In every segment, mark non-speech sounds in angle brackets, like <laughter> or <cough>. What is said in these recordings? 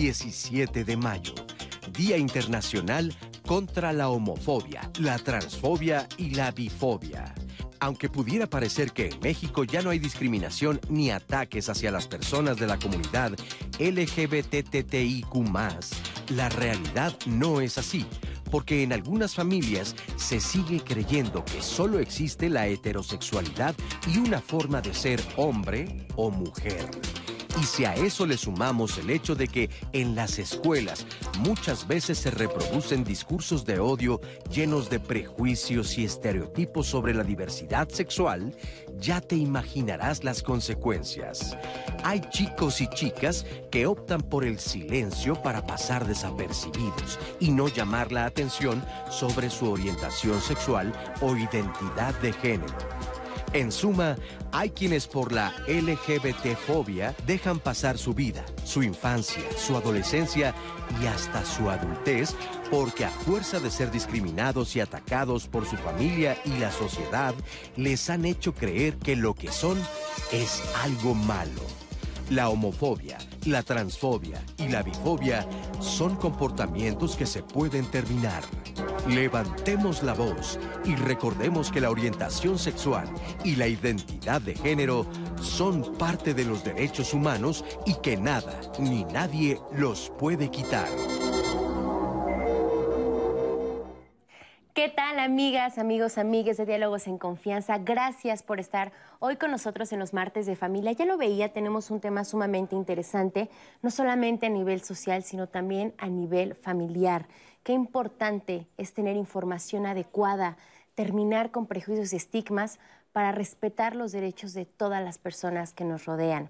Hoy es 17 de mayo, Día Internacional contra la homofobia, la transfobia y la bifobia. Aunque pudiera parecer que en México ya no hay discriminación ni ataques hacia las personas de la comunidad LGBTTIQ, la realidad no es así, porque en algunas familias se sigue creyendo que solo existe la heterosexualidad y una forma de ser hombre o mujer. Y si a eso le sumamos el hecho de que en las escuelas muchas veces se reproducen discursos de odio llenos de prejuicios y estereotipos sobre la diversidad sexual, ya te imaginarás las consecuencias. Hay chicos y chicas que optan por el silencio para pasar desapercibidos y no llamar la atención sobre su orientación sexual o identidad de género. En suma, hay quienes por la LGBT-fobia dejan pasar su vida, su infancia, su adolescencia y hasta su adultez porque a fuerza de ser discriminados y atacados por su familia y la sociedad, les han hecho creer que lo que son es algo malo. La homofobia, la transfobia y la bifobia son comportamientos que se pueden terminar. Levantemos la voz y recordemos que la orientación sexual y la identidad de género son parte de los derechos humanos y que nada ni nadie los puede quitar. ¿Qué tal amigas, amigos, amigues de Diálogos en Confianza? Gracias por estar hoy con nosotros en los martes de familia. Ya lo veía, tenemos un tema sumamente interesante, no solamente a nivel social, sino también a nivel familiar. Qué importante es tener información adecuada, terminar con prejuicios y estigmas para respetar los derechos de todas las personas que nos rodean.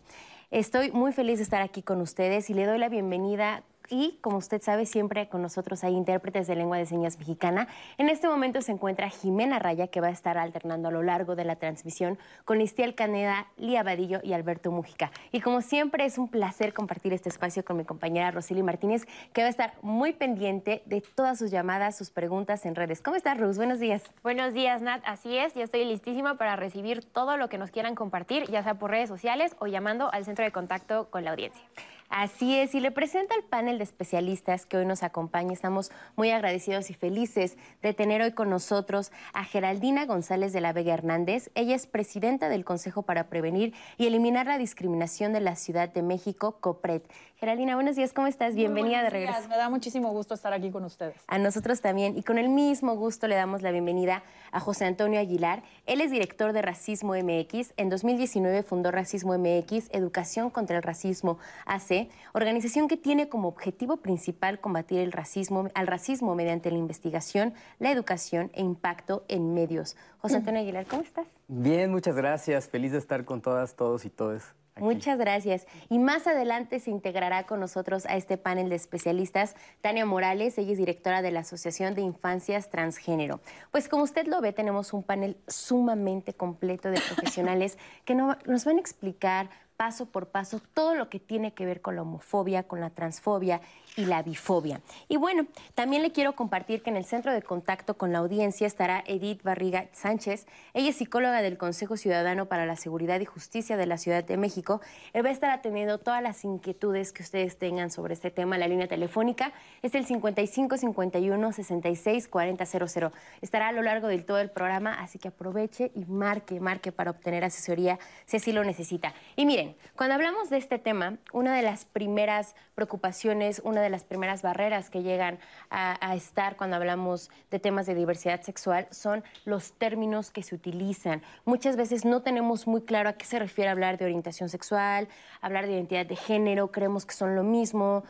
Estoy muy feliz de estar aquí con ustedes y le doy la bienvenida y como usted sabe, siempre con nosotros hay intérpretes de lengua de señas mexicana. En este momento se encuentra Jimena Raya, que va a estar alternando a lo largo de la transmisión con Listiel Caneda, Lía Vadillo y Alberto Mújica. Y como siempre, es un placer compartir este espacio con mi compañera Rosily Martínez, que va a estar muy pendiente de todas sus llamadas, sus preguntas en redes. ¿Cómo estás, Rus? Buenos días. Buenos días, Nat. Así es, ya estoy listísima para recibir todo lo que nos quieran compartir, ya sea por redes sociales o llamando al centro de contacto con la audiencia. Así es, y le presento al panel de especialistas que hoy nos acompaña. Estamos muy agradecidos y felices de tener hoy con nosotros a Geraldina González de la Vega Hernández. Ella es presidenta del Consejo para Prevenir y Eliminar la Discriminación de la Ciudad de México, COPRED. Geraldina, buenos días, ¿cómo estás? Bienvenida de regreso. Me da muchísimo gusto estar aquí con ustedes. A nosotros también, y con el mismo gusto le damos la bienvenida a José Antonio Aguilar. Él es director de Racismo MX. En 2019 fundó Racismo MX, Educación contra el Racismo AC organización que tiene como objetivo principal combatir el racismo, al racismo mediante la investigación, la educación e impacto en medios. José Antonio Aguilar, ¿cómo estás? Bien, muchas gracias. Feliz de estar con todas, todos y todas. Muchas gracias. Y más adelante se integrará con nosotros a este panel de especialistas Tania Morales, ella es directora de la Asociación de Infancias Transgénero. Pues como usted lo ve, tenemos un panel sumamente completo de <laughs> profesionales que nos van a explicar paso por paso todo lo que tiene que ver con la homofobia, con la transfobia y la bifobia. Y bueno, también le quiero compartir que en el centro de contacto con la audiencia estará Edith Barriga Sánchez. Ella es psicóloga del Consejo Ciudadano para la Seguridad y Justicia de la Ciudad de México. Él va a estar atendiendo todas las inquietudes que ustedes tengan sobre este tema. La línea telefónica es el 55 51 66 40 00. Estará a lo largo del todo el programa, así que aproveche y marque, marque para obtener asesoría si así lo necesita. Y miren, cuando hablamos de este tema, una de las primeras preocupaciones, una de las primeras barreras que llegan a, estar cuando hablamos de temas de diversidad sexual son los términos que se utilizan. Muchas veces no tenemos muy claro a qué se refiere hablar de orientación sexual, hablar de identidad de género, creemos que son lo mismo.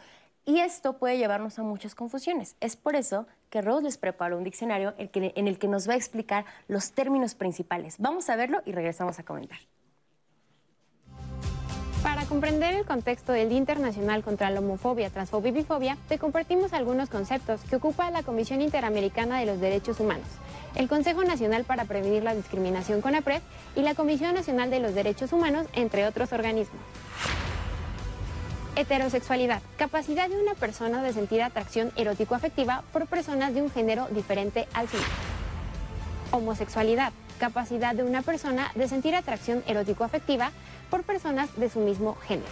Y esto puede llevarnos a muchas confusiones. Es por eso que Rose les preparó un diccionario en el que nos va a explicar los términos principales. Vamos a verlo y regresamos a comentar. Para comprender el contexto del Día Internacional contra la Homofobia, Transfobia y Bifobia, te compartimos algunos conceptos que ocupa la Comisión Interamericana de los Derechos Humanos, el Consejo Nacional para Prevenir la Discriminación CONAPRED y la Comisión Nacional de los Derechos Humanos, entre otros organismos. Heterosexualidad, capacidad de una persona de sentir atracción erótico-afectiva por personas de un género diferente al suyo. Homosexualidad, capacidad de una persona de sentir atracción erótico-afectiva por personas de su mismo género.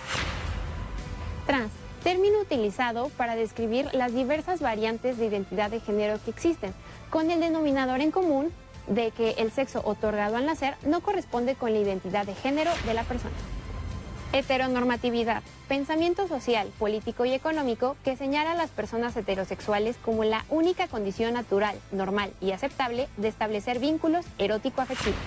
Trans, término utilizado para describir las diversas variantes de identidad de género que existen, con el denominador en común de que el sexo otorgado al nacer no corresponde con la identidad de género de la persona. Heteronormatividad, pensamiento social, político y económico que señala a las personas heterosexuales como la única condición natural, normal y aceptable de establecer vínculos erótico-afectivos.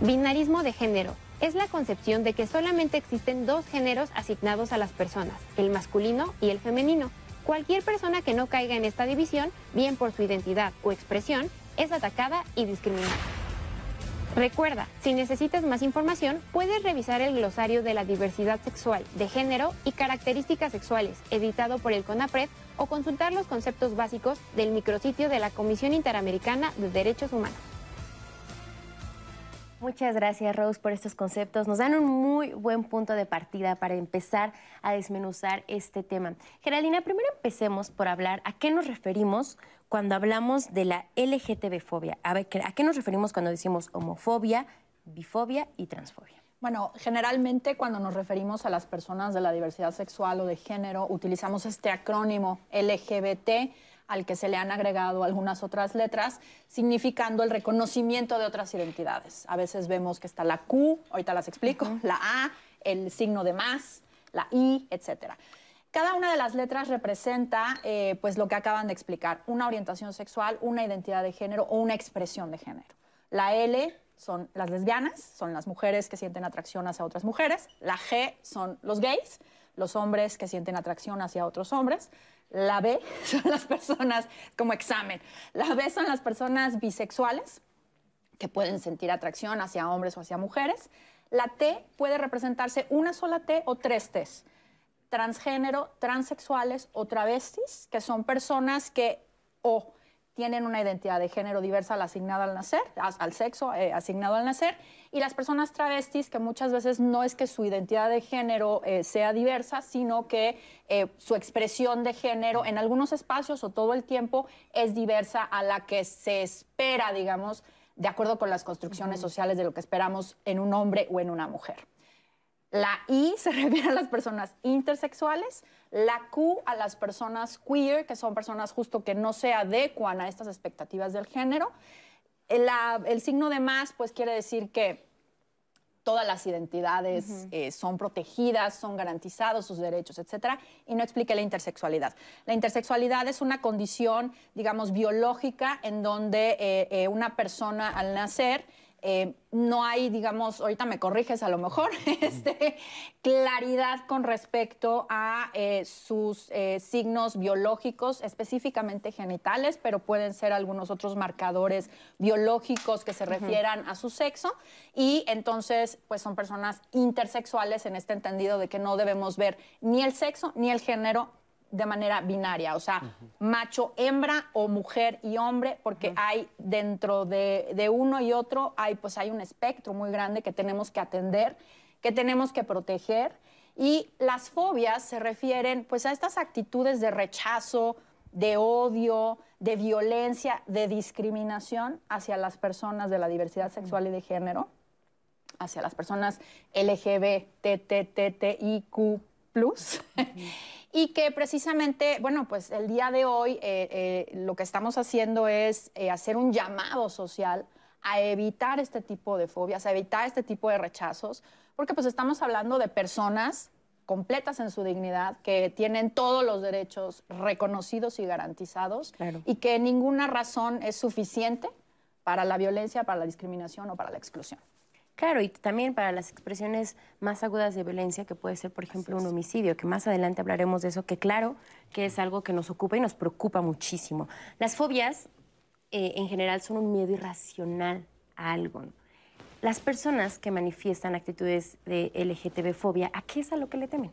Binarismo de género, es la concepción de que solamente existen dos géneros asignados a las personas, el masculino y el femenino. Cualquier persona que no caiga en esta división, bien por su identidad o expresión, es atacada y discriminada. Recuerda, si necesitas más información, puedes revisar el glosario de la diversidad sexual, de género y características sexuales, editado por el CONAPRED, o consultar los conceptos básicos del micrositio de la Comisión Interamericana de Derechos Humanos. Muchas gracias, Rose, por estos conceptos. Nos dan un muy buen punto de partida para empezar a desmenuzar este tema. Geraldina, primero empecemos por hablar a qué nos referimos cuando hablamos de la LGTB-fobia. A, ver, ¿A qué nos referimos cuando decimos homofobia, bifobia y transfobia? Bueno, generalmente cuando nos referimos a las personas de la diversidad sexual o de género, utilizamos este acrónimo LGBT al que se le han agregado algunas otras letras, significando el reconocimiento de otras identidades. A veces vemos que está la Q, ahorita las explico, la A, el signo de más, la I, etcétera. Cada una de las letras representa eh, pues lo que acaban de explicar, una orientación sexual, una identidad de género o una expresión de género. La L son las lesbianas, son las mujeres que sienten atracción hacia otras mujeres. La G son los gays, los hombres que sienten atracción hacia otros hombres. La B <laughs> son las personas, como examen, la B son las personas bisexuales que pueden sentir atracción hacia hombres o hacia mujeres. La T puede representarse una sola T o tres Ts. Transgénero, transexuales o travestis, que son personas que o tienen una identidad de género diversa al asignada al nacer, al sexo eh, asignado al nacer, y las personas travestis, que muchas veces no es que su identidad de género eh, sea diversa, sino que eh, su expresión de género en algunos espacios o todo el tiempo es diversa a la que se espera, digamos, de acuerdo con las construcciones sociales de lo que esperamos en un hombre o en una mujer. La I se <laughs> refiere a las personas intersexuales, la Q a las personas queer, que son personas justo que no se adecuan a estas expectativas del género. El, signo de más, pues quiere decir que todas las identidades eh, son protegidas, son garantizados sus derechos, etcétera, y no explique la intersexualidad. La intersexualidad es una condición, digamos, biológica en donde eh, eh, una persona al nacer eh, no hay, digamos, ahorita me corriges a lo mejor, <laughs> este, claridad con respecto a eh, sus eh, signos biológicos, específicamente genitales, pero pueden ser algunos otros marcadores biológicos que se refieran a su sexo. Y entonces, pues son personas intersexuales en este entendido de que no debemos ver ni el sexo ni el género de manera binaria, o sea, macho, hembra o mujer y hombre, porque hay dentro de, uno y otro, hay, pues hay un espectro muy grande que tenemos que atender, que tenemos que proteger. Y las fobias se refieren pues a estas actitudes de rechazo, de odio, de violencia, de discriminación hacia las personas de la diversidad sexual y de género, hacia las personas LGBTTTIQ+. Y que precisamente, bueno, pues el día de hoy eh, eh, lo que estamos haciendo es eh, hacer un llamado social a evitar este tipo de fobias, a evitar este tipo de rechazos, porque pues estamos hablando de personas completas en su dignidad, que tienen todos los derechos reconocidos y garantizados y que ninguna razón es suficiente para la violencia, para la discriminación o para la exclusión. Claro, y también para las expresiones más agudas de violencia, que puede ser, por ejemplo, un homicidio, que más adelante hablaremos de eso, que claro que es algo que nos ocupa y nos preocupa muchísimo. Las fobias, eh, en general, son un miedo irracional a algo. Las personas que manifiestan actitudes de LGTB-fobia, ¿a qué es a lo que le temen?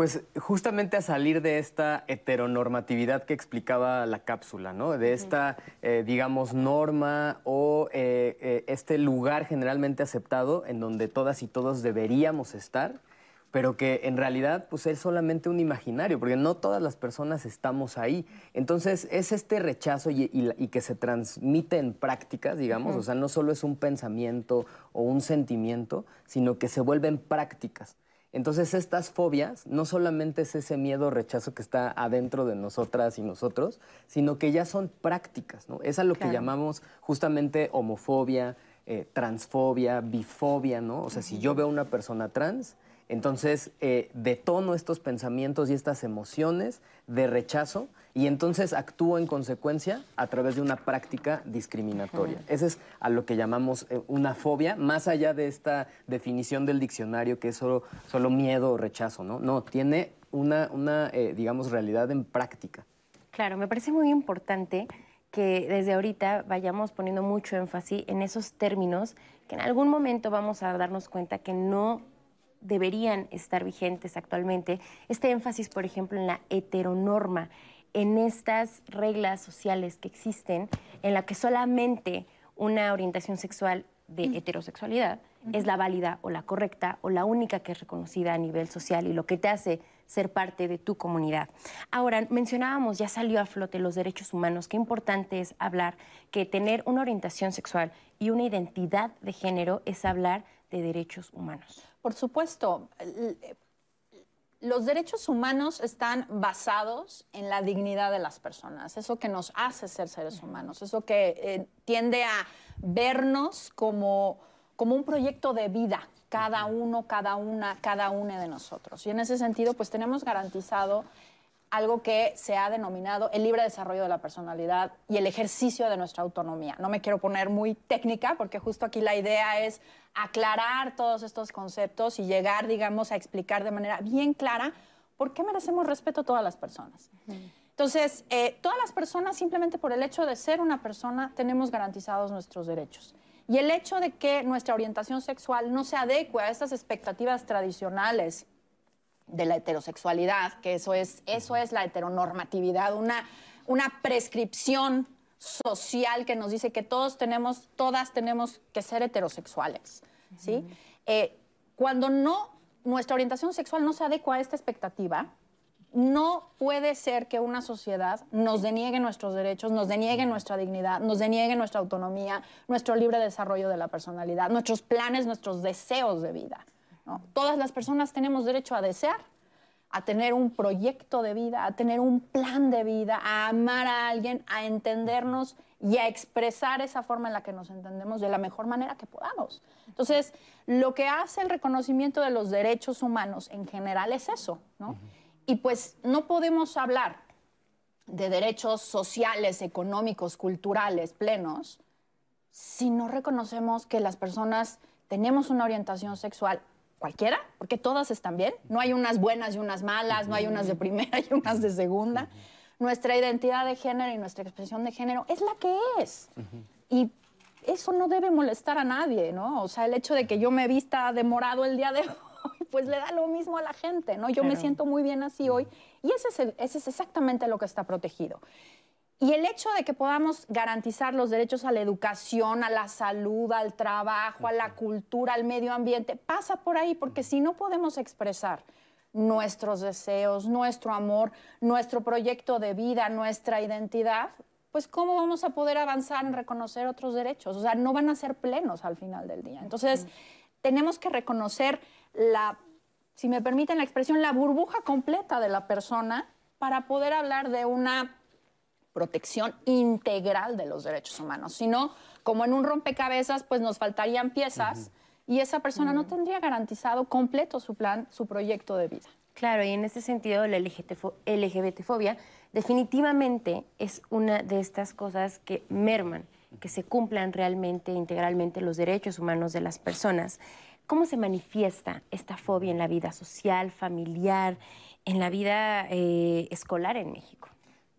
Pues justamente a salir de esta heteronormatividad que explicaba la cápsula, ¿no? De esta, eh, digamos, norma o eh, eh, este lugar generalmente aceptado en donde todas y todos deberíamos estar, pero que en realidad pues es solamente un imaginario, porque no todas las personas estamos ahí. Entonces es este rechazo y, que se transmite en prácticas, digamos, o sea, no solo es un pensamiento o un sentimiento, sino que se vuelven prácticas. Entonces estas fobias no solamente es ese miedo o rechazo que está adentro de nosotras y nosotros, sino que ya son prácticas, ¿no? Es a lo que llamamos justamente homofobia, eh, transfobia, bifobia, ¿no? O sea, si yo veo una persona trans, entonces eh, detono estos pensamientos y estas emociones de rechazo y entonces actúo en consecuencia a través de una práctica discriminatoria. Ese es a lo que llamamos eh, una fobia, más allá de esta definición del diccionario que es solo, solo miedo o rechazo, ¿no? No, tiene una, una eh, digamos, realidad en práctica. Claro, me parece muy importante que desde ahorita vayamos poniendo mucho énfasis en esos términos que en algún momento vamos a darnos cuenta que no deberían estar vigentes actualmente. Este énfasis, por ejemplo, en la heteronorma, en estas reglas sociales que existen, en la que solamente una orientación sexual de heterosexualidad es la válida o la correcta o la única que es reconocida a nivel social y lo que te hace ser parte de tu comunidad. Ahora, mencionábamos, ya salió a flote los derechos humanos, qué importante es hablar que tener una orientación sexual y una identidad de género es hablar de derechos humanos. Por supuesto, los derechos humanos están basados en la dignidad de las personas, eso que nos hace ser seres humanos, eso que eh, tiende a vernos como, como un proyecto de vida, cada uno, cada una, cada una de nosotros. Y en ese sentido, pues tenemos garantizado algo que se ha denominado el libre desarrollo de la personalidad y el ejercicio de nuestra autonomía. No me quiero poner muy técnica porque justo aquí la idea es aclarar todos estos conceptos y llegar, digamos, a explicar de manera bien clara por qué merecemos respeto a todas las personas. Entonces, eh, todas las personas, simplemente por el hecho de ser una persona, tenemos garantizados nuestros derechos. Y el hecho de que nuestra orientación sexual no se adecue a estas expectativas tradicionales de la heterosexualidad, que eso es, eso es la heteronormatividad, una, una prescripción social que nos dice que todos tenemos, todas tenemos que ser heterosexuales. ¿sí? Eh, cuando no, nuestra orientación sexual no se adecua a esta expectativa, no puede ser que una sociedad nos deniegue nuestros derechos, nos deniegue nuestra dignidad, nos deniegue nuestra autonomía, nuestro libre desarrollo de la personalidad, nuestros planes, nuestros deseos de vida. Todas las personas tenemos derecho a desear, a tener un proyecto de vida, a tener un plan de vida, a amar a alguien, a entendernos y a expresar esa forma en la que nos entendemos de la mejor manera que podamos. Entonces, lo que hace el reconocimiento de los derechos humanos en general es eso, ¿no? Y pues no podemos hablar de derechos sociales, económicos, culturales plenos si no reconocemos que las personas tenemos una orientación sexual cualquiera, porque todas están bien. No hay unas buenas y unas malas, no hay unas de primera y unas de segunda. Nuestra identidad de género y nuestra expresión de género es la que es. Y eso no debe molestar a nadie, ¿no? O sea, el hecho de que yo me vista de morado el día de hoy, pues le da lo mismo a la gente, ¿no? Yo me siento muy bien así hoy. Y ese ese es exactamente lo que está protegido. Y el hecho de que podamos garantizar los derechos a la educación, a la salud, al trabajo, a la cultura, al medio ambiente, pasa por ahí, porque si no podemos expresar nuestros deseos, nuestro amor, nuestro proyecto de vida, nuestra identidad, pues cómo vamos a poder avanzar en reconocer otros derechos. O sea, no van a ser plenos al final del día. Entonces, tenemos que reconocer la, si me permiten la expresión, la burbuja completa de la persona para poder hablar de una protección integral de los derechos humanos. sino como en un rompecabezas, pues nos faltarían piezas y esa persona no tendría garantizado completo su plan, su proyecto de vida. Claro, y en ese sentido la LGBTfobia definitivamente es una de estas cosas que merman, que se cumplan realmente, integralmente los derechos humanos de las personas. ¿Cómo se manifiesta esta fobia en la vida social, familiar, en la vida eh, escolar en México?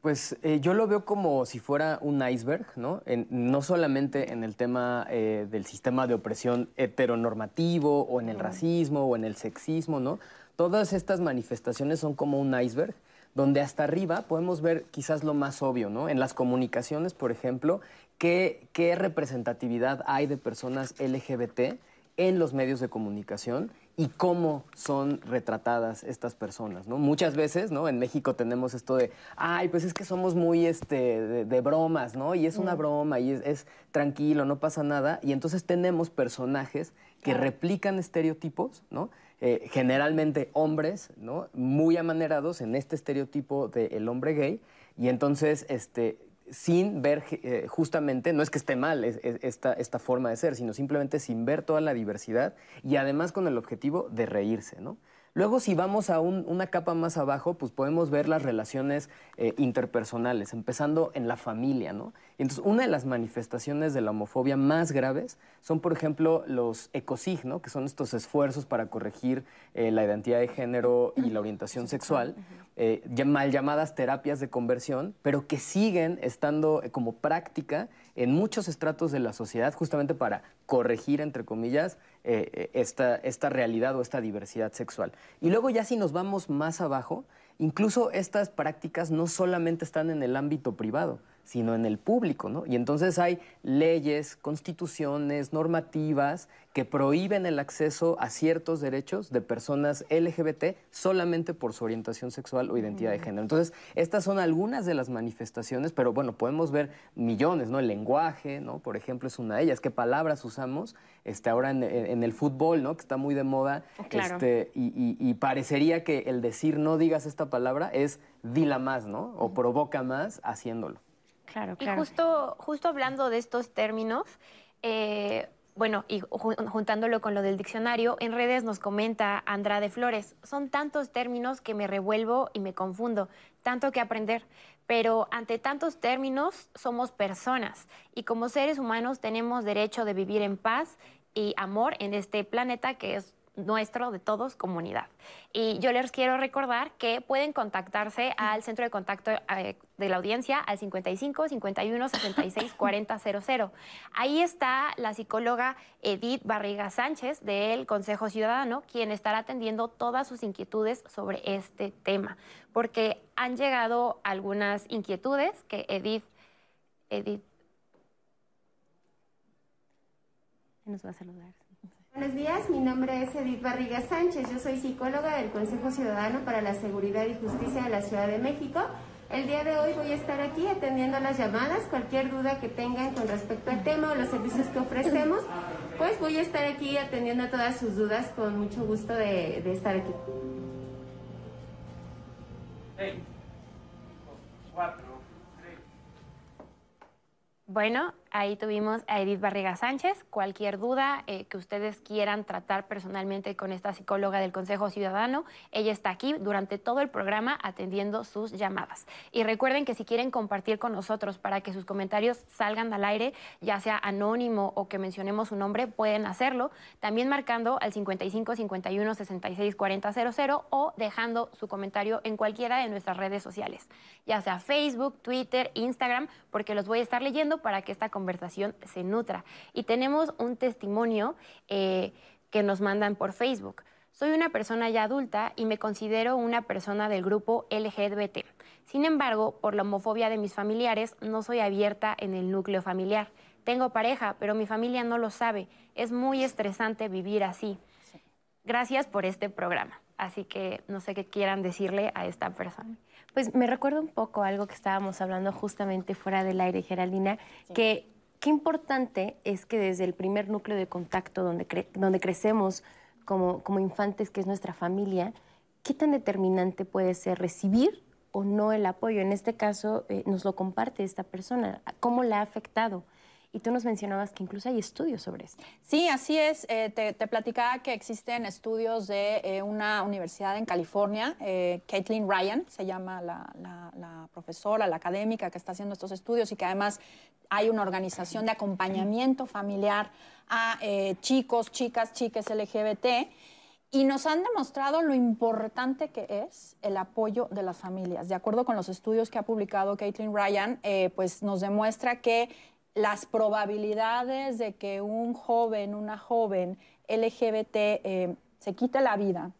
Pues eh, yo lo veo como si fuera un iceberg, ¿no? no solamente en el tema eh, del sistema de opresión heteronormativo o en el racismo o en el sexismo, ¿no? Todas estas manifestaciones son como un iceberg donde hasta arriba podemos ver quizás lo más obvio, ¿no? En las comunicaciones, por ejemplo, qué, qué representatividad hay de personas LGBT en los medios de comunicación y cómo son retratadas estas personas, ¿no? Muchas veces, ¿no? En México tenemos esto de, ay, pues es que somos muy este, de, bromas, ¿no? Y es una mm. broma y es, tranquilo, no pasa nada. Y entonces tenemos personajes que replican estereotipos, ¿no? eh, generalmente hombres, ¿no? Muy amanerados en este estereotipo del hombre gay, y entonces, este, sin ver eh, justamente, no es que esté mal esta, esta forma de ser, sino simplemente sin ver toda la diversidad y además con el objetivo de reírse, ¿no? Luego, si vamos a una capa más abajo, pues podemos ver las relaciones eh, interpersonales, empezando en la familia, ¿no? Entonces, una de las manifestaciones de la homofobia más graves son, por ejemplo, los ecosig, ¿no? Que son estos esfuerzos para corregir eh, la identidad de género y la orientación sexual, eh, mal llamadas terapias de conversión, pero que siguen estando como práctica en muchos estratos de la sociedad justamente para corregir, entre comillas, eh, esta, esta realidad o esta diversidad sexual. Y luego ya si nos vamos más abajo, incluso estas prácticas no solamente están en el ámbito privado, sino en el público, ¿no? Y entonces hay leyes, constituciones, normativas que prohíben el acceso a ciertos derechos de personas LGBT solamente por su orientación sexual o identidad de género. Entonces, estas son algunas de las manifestaciones, pero bueno, podemos ver millones, ¿no? El lenguaje, ¿no? Por ejemplo, es una de ellas. ¿Qué palabras usamos? Este, ahora en, el fútbol, ¿no? Que está muy de moda. Este, y, parecería que el decir no digas esta palabra es dila más, ¿no? O provoca más haciéndolo. Claro, claro. Y justo, justo hablando de estos términos, eh, bueno, y juntándolo con lo del diccionario, en redes nos comenta Andrade Flores, son tantos términos que me revuelvo y me confundo, tanto que aprender, pero ante tantos términos somos personas y como seres humanos tenemos derecho de vivir en paz y amor en este planeta que es nuestro, de todos, comunidad. Y yo les quiero recordar que pueden contactarse al centro de contacto eh, de la audiencia al 55 51 66 40 00. Ahí está la psicóloga Edith Barriga Sánchez del Consejo Ciudadano, quien estará atendiendo todas sus inquietudes sobre este tema, porque han llegado algunas inquietudes que Edith, Edith nos va a saludar. Buenos días, mi nombre es Edith Barriga Sánchez, yo soy psicóloga del Consejo Ciudadano para la Seguridad y Justicia de la Ciudad de México. El día de hoy voy a estar aquí atendiendo las llamadas, cualquier duda que tengan con respecto al tema o los servicios que ofrecemos, pues voy a estar aquí atendiendo todas sus dudas con mucho gusto de, de estar aquí. Bueno, Ahí tuvimos a Edith Barriga Sánchez. Cualquier duda eh, que ustedes quieran tratar personalmente con esta psicóloga del Consejo Ciudadano, ella está aquí durante todo el programa atendiendo sus llamadas. Y recuerden que si quieren compartir con nosotros para que sus comentarios salgan al aire, ya sea anónimo o que mencionemos su nombre, pueden hacerlo, también marcando al 55 51 66 40 00 o dejando su comentario en cualquiera de nuestras redes sociales, ya sea Facebook, Twitter, Instagram, porque los voy a estar leyendo para que esta conversación conversación se nutra. Y tenemos un testimonio eh, que nos mandan por Facebook. Soy una persona ya adulta y me considero una persona del grupo LGBT. Sin embargo, por la homofobia de mis familiares, no soy abierta en el núcleo familiar. Tengo pareja, pero mi familia no lo sabe. Es muy estresante vivir así. Gracias por este programa. Así que no sé qué quieran decirle a esta persona. Pues me recuerda un poco algo que estábamos hablando justamente fuera del aire, Geraldina, que qué importante es que desde el primer núcleo de contacto donde, donde crecemos como, como infantes, que es nuestra familia, qué tan determinante puede ser recibir o no el apoyo. En este caso, eh, nos lo comparte esta persona, cómo la ha afectado. Y tú nos mencionabas que incluso hay estudios sobre esto. Sí, así es. Eh, te, platicaba que existen estudios de eh, una universidad en California, eh, Caitlin Ryan, se llama la, la, profesora, la académica que está haciendo estos estudios y que además hay una organización de acompañamiento familiar a chicos, chicas, chiques LGBT. Y nos han demostrado lo importante que es el apoyo de las familias. De acuerdo con los estudios que ha publicado Caitlin Ryan, pues nos demuestra que las probabilidades de que un joven, una joven LGBT eh, se quite la vida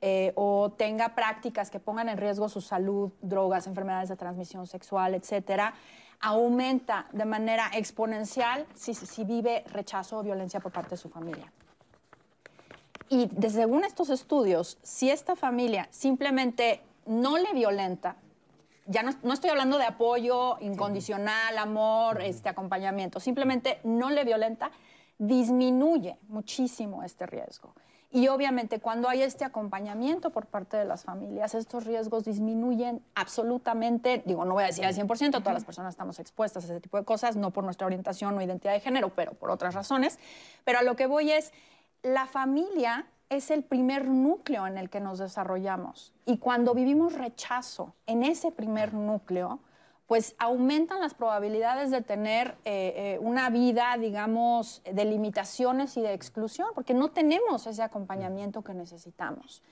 eh, o tenga prácticas que pongan en riesgo su salud, drogas, enfermedades de transmisión sexual, etcétera, aumenta de manera exponencial si, si vive rechazo o violencia por parte de su familia. Y según estos estudios, si esta familia simplemente no le violenta, ya no, estoy hablando de apoyo incondicional, amor, este acompañamiento, simplemente no le violenta, disminuye muchísimo este riesgo. Y obviamente cuando hay este acompañamiento por parte de las familias, estos riesgos disminuyen absolutamente, digo, no voy a decir al 100%, todas las personas estamos expuestas a ese tipo de cosas, no por nuestra orientación o identidad de género, pero por otras razones. Pero a lo que voy es, la familia es el primer núcleo en el que nos desarrollamos. Y cuando vivimos rechazo en ese primer núcleo, pues aumentan las probabilidades de tener eh, eh, una vida, digamos, de limitaciones y de exclusión, porque no tenemos ese acompañamiento que necesitamos.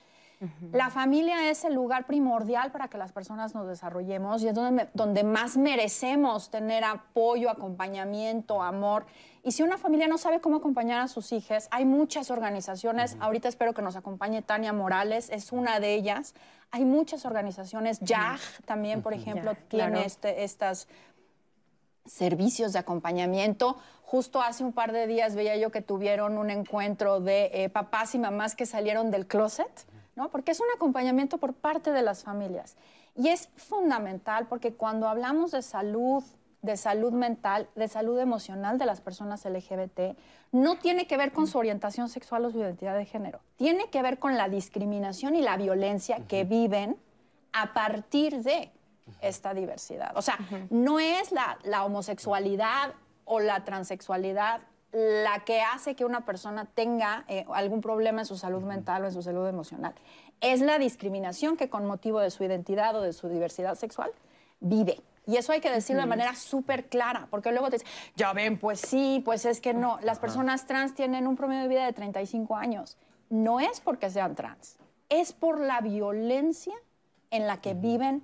La familia es el lugar primordial para que las personas nos desarrollemos y es donde, donde más merecemos tener apoyo, acompañamiento, amor. Y si una familia no sabe cómo acompañar a sus hijos, hay muchas organizaciones, ahorita espero que nos acompañe Tania Morales, es una de ellas. Hay muchas organizaciones, JAG también, por ejemplo, tiene este, estas servicios de acompañamiento. Justo hace un par de días veía yo que tuvieron un encuentro de eh, papás y mamás que salieron del closet porque es un acompañamiento por parte de las familias. Y es fundamental porque cuando hablamos de salud, de salud mental, de salud emocional de las personas LGBT, no tiene que ver con su orientación sexual o su identidad de género. Tiene que ver con la discriminación y la violencia que viven a partir de esta diversidad. O sea, no es la, la homosexualidad o la transexualidad la que hace que una persona tenga eh, algún problema en su salud mental o en su salud emocional. Es la discriminación que con motivo de su identidad o de su diversidad sexual vive. Y eso hay que decirlo de manera súper clara, porque luego te dicen, ya ven, pues sí, pues es que no. Las personas trans tienen un promedio de vida de 35 años. No es porque sean trans, es por la violencia en la que viven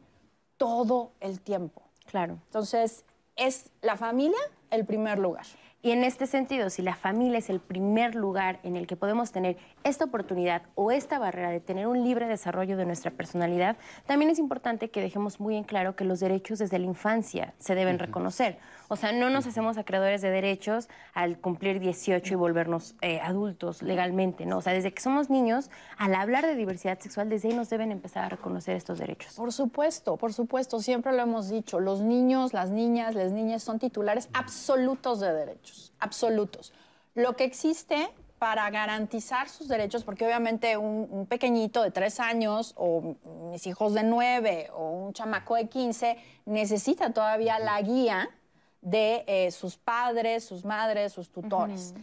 todo el tiempo. Claro. Entonces, es la familia el primer lugar. Y en este sentido, si la familia es el primer lugar en el que podemos tener esta oportunidad o esta barrera de tener un libre desarrollo de nuestra personalidad, también es importante que dejemos muy en claro que los derechos desde la infancia se deben reconocer. O sea, no nos hacemos acreedores de derechos al cumplir 18 y volvernos eh, adultos legalmente, ¿no? O sea, desde que somos niños, al hablar de diversidad sexual, desde ahí nos deben empezar a reconocer estos derechos. Por supuesto, por supuesto, siempre lo hemos dicho, los niños, las niñas, las niñas son titulares absolutos de derechos, absolutos. Lo que existe para garantizar sus derechos, porque obviamente un, pequeñito de tres años o mis hijos de nueve o un chamaco de quince necesita todavía la guía de eh, sus padres, sus madres, sus tutores.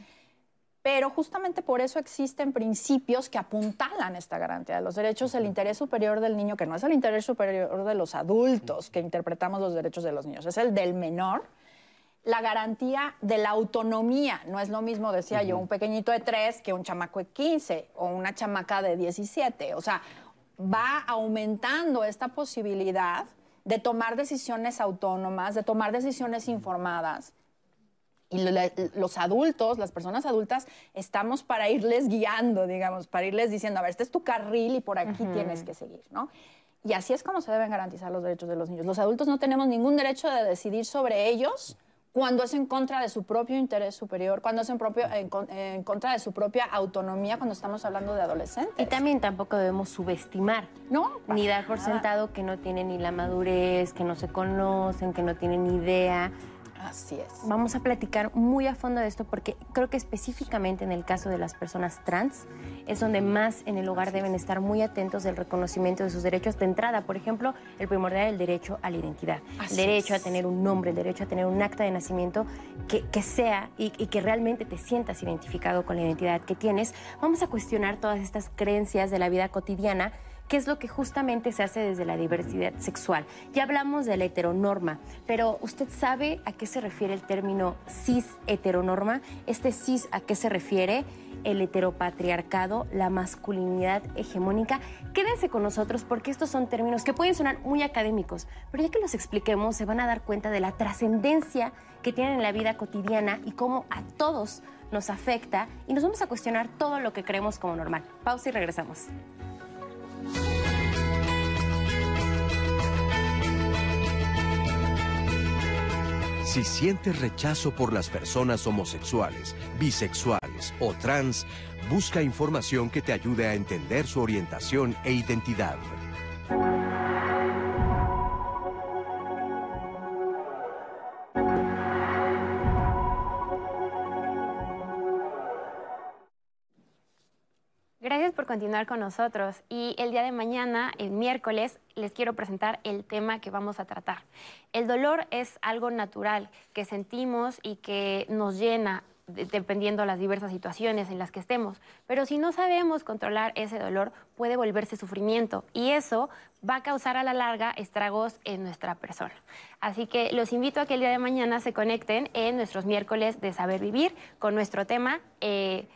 Pero justamente por eso existen principios que apuntalan esta garantía de los derechos, el interés superior del niño, que no es el interés superior de los adultos que interpretamos los derechos de los niños, es el del menor. La garantía de la autonomía, no es lo mismo, decía yo, un pequeñito de tres que un chamaco de 15 o una chamaca de 17. O sea, va aumentando esta posibilidad de tomar decisiones autónomas, de tomar decisiones informadas. Y los adultos, las personas adultas, estamos para irles guiando, digamos, para irles diciendo, a ver, este es tu carril y por aquí tienes que seguir, ¿no? Y así es como se deben garantizar los derechos de los niños. Los adultos no tenemos ningún derecho de decidir sobre ellos cuando es en contra de su propio interés superior, cuando es en, propio, en, contra de su propia autonomía, cuando estamos hablando de adolescentes. Y también tampoco debemos subestimar, ¿no? Ni dar por sentado que no tienen ni la madurez, que no se conocen, que no tienen ni idea. Así es. Vamos a platicar muy a fondo de esto porque creo que específicamente en el caso de las personas trans es donde más en el hogar deben estar muy atentos del reconocimiento de sus derechos de entrada. Por ejemplo, el primordial el derecho a la identidad, el derecho a tener un nombre, el derecho a tener un acta de nacimiento que, sea y, y que realmente te sientas identificado con la identidad que tienes. Vamos a cuestionar todas estas creencias de la vida cotidiana ¿Qué es lo que justamente se hace desde la diversidad sexual. Ya hablamos de la heteronorma, pero ¿usted sabe a qué se refiere el término cis heteronorma? Este cis a qué se refiere? El heteropatriarcado, la masculinidad hegemónica. Quédense con nosotros porque estos son términos que pueden sonar muy académicos, pero ya que los expliquemos se van a dar cuenta de la trascendencia que tienen en la vida cotidiana y cómo a todos nos afecta y nos vamos a cuestionar todo lo que creemos como normal. Pausa y regresamos. Si sientes rechazo por las personas homosexuales, bisexuales o trans, busca información que te ayude a entender su orientación e identidad. Continuar con nosotros y el día de mañana, el miércoles, les quiero presentar el tema que vamos a tratar. El dolor es algo natural que sentimos y que nos llena dependiendo de las diversas situaciones en las que estemos. Pero si no sabemos controlar ese dolor, puede volverse sufrimiento y eso va a causar a la larga estragos en nuestra persona. Así que los invito a que el día de mañana se conecten en nuestros miércoles de Saber Vivir con nuestro tema. Eh,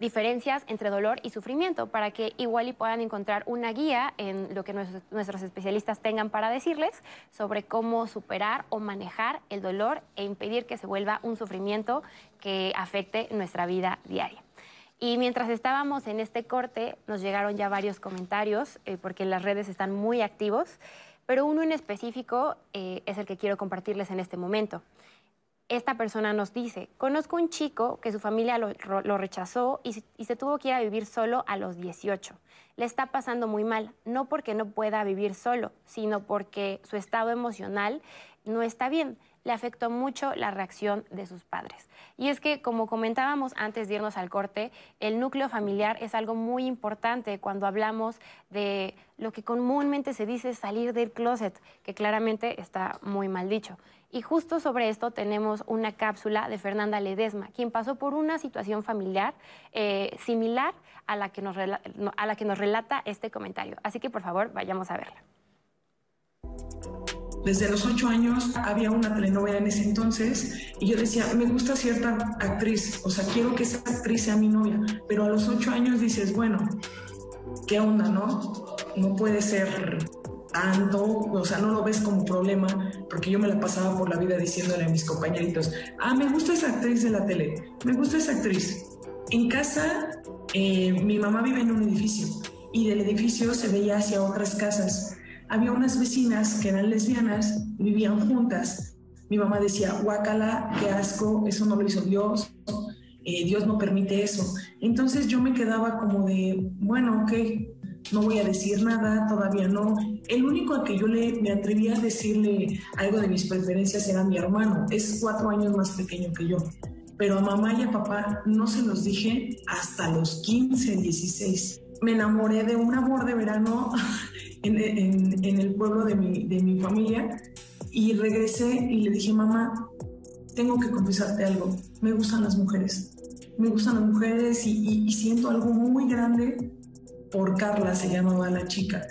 diferencias entre dolor y sufrimiento para que igual y puedan encontrar una guía en lo que nuestros, especialistas tengan para decirles sobre cómo superar o manejar el dolor e impedir que se vuelva un sufrimiento que afecte nuestra vida diaria. Y mientras estábamos en este corte, nos llegaron ya varios comentarios, eh, porque las redes están muy activos, pero uno en específico eh, es el que quiero compartirles en este momento esta persona nos dice, conozco un chico que su familia lo, rechazó y, y, se tuvo que ir a vivir solo a los 18. Le está pasando muy mal, no porque no pueda vivir solo, sino porque su estado emocional no está bien. Le afectó mucho la reacción de sus padres. Y es que, como comentábamos antes de irnos al corte, el núcleo familiar es algo muy importante cuando hablamos de lo que comúnmente se dice salir del closet, que claramente está muy mal dicho. Y justo sobre esto tenemos una cápsula de Fernanda Ledesma, quien pasó por una situación familiar eh, similar a la, que nos a la que nos relata este comentario. Así que por favor, vayamos a verla. Desde los ocho años había una telenovela en ese entonces y yo decía, me gusta cierta actriz, o sea, quiero que esa actriz sea mi novia, pero a los ocho años dices, bueno, ¿qué onda, no? No puede ser tanto, o sea, no lo ves como problema, porque yo me la pasaba por la vida diciéndole a mis compañeritos, ah, me gusta esa actriz de la tele, me gusta esa actriz. En casa, eh, mi mamá vive en un edificio y del edificio se veía hacia otras casas. Había unas vecinas que eran lesbianas, vivían juntas. Mi mamá decía, guácala, qué asco, eso no lo hizo Dios, eh, Dios no permite eso. Entonces yo me quedaba como de, bueno, ok, no voy a decir nada, todavía no. El único a que yo le, me atreví a decirle algo de mis preferencias era mi hermano, es cuatro años más pequeño que yo. Pero a mamá y a papá no se los dije hasta los 15, 16. Me enamoré de un amor de verano <laughs> en, el pueblo de mi, de mi familia y regresé y le dije, mamá, tengo que confesarte algo, me gustan las mujeres. Me gustan las mujeres y siento algo muy grande por Carla, se llamaba la chica.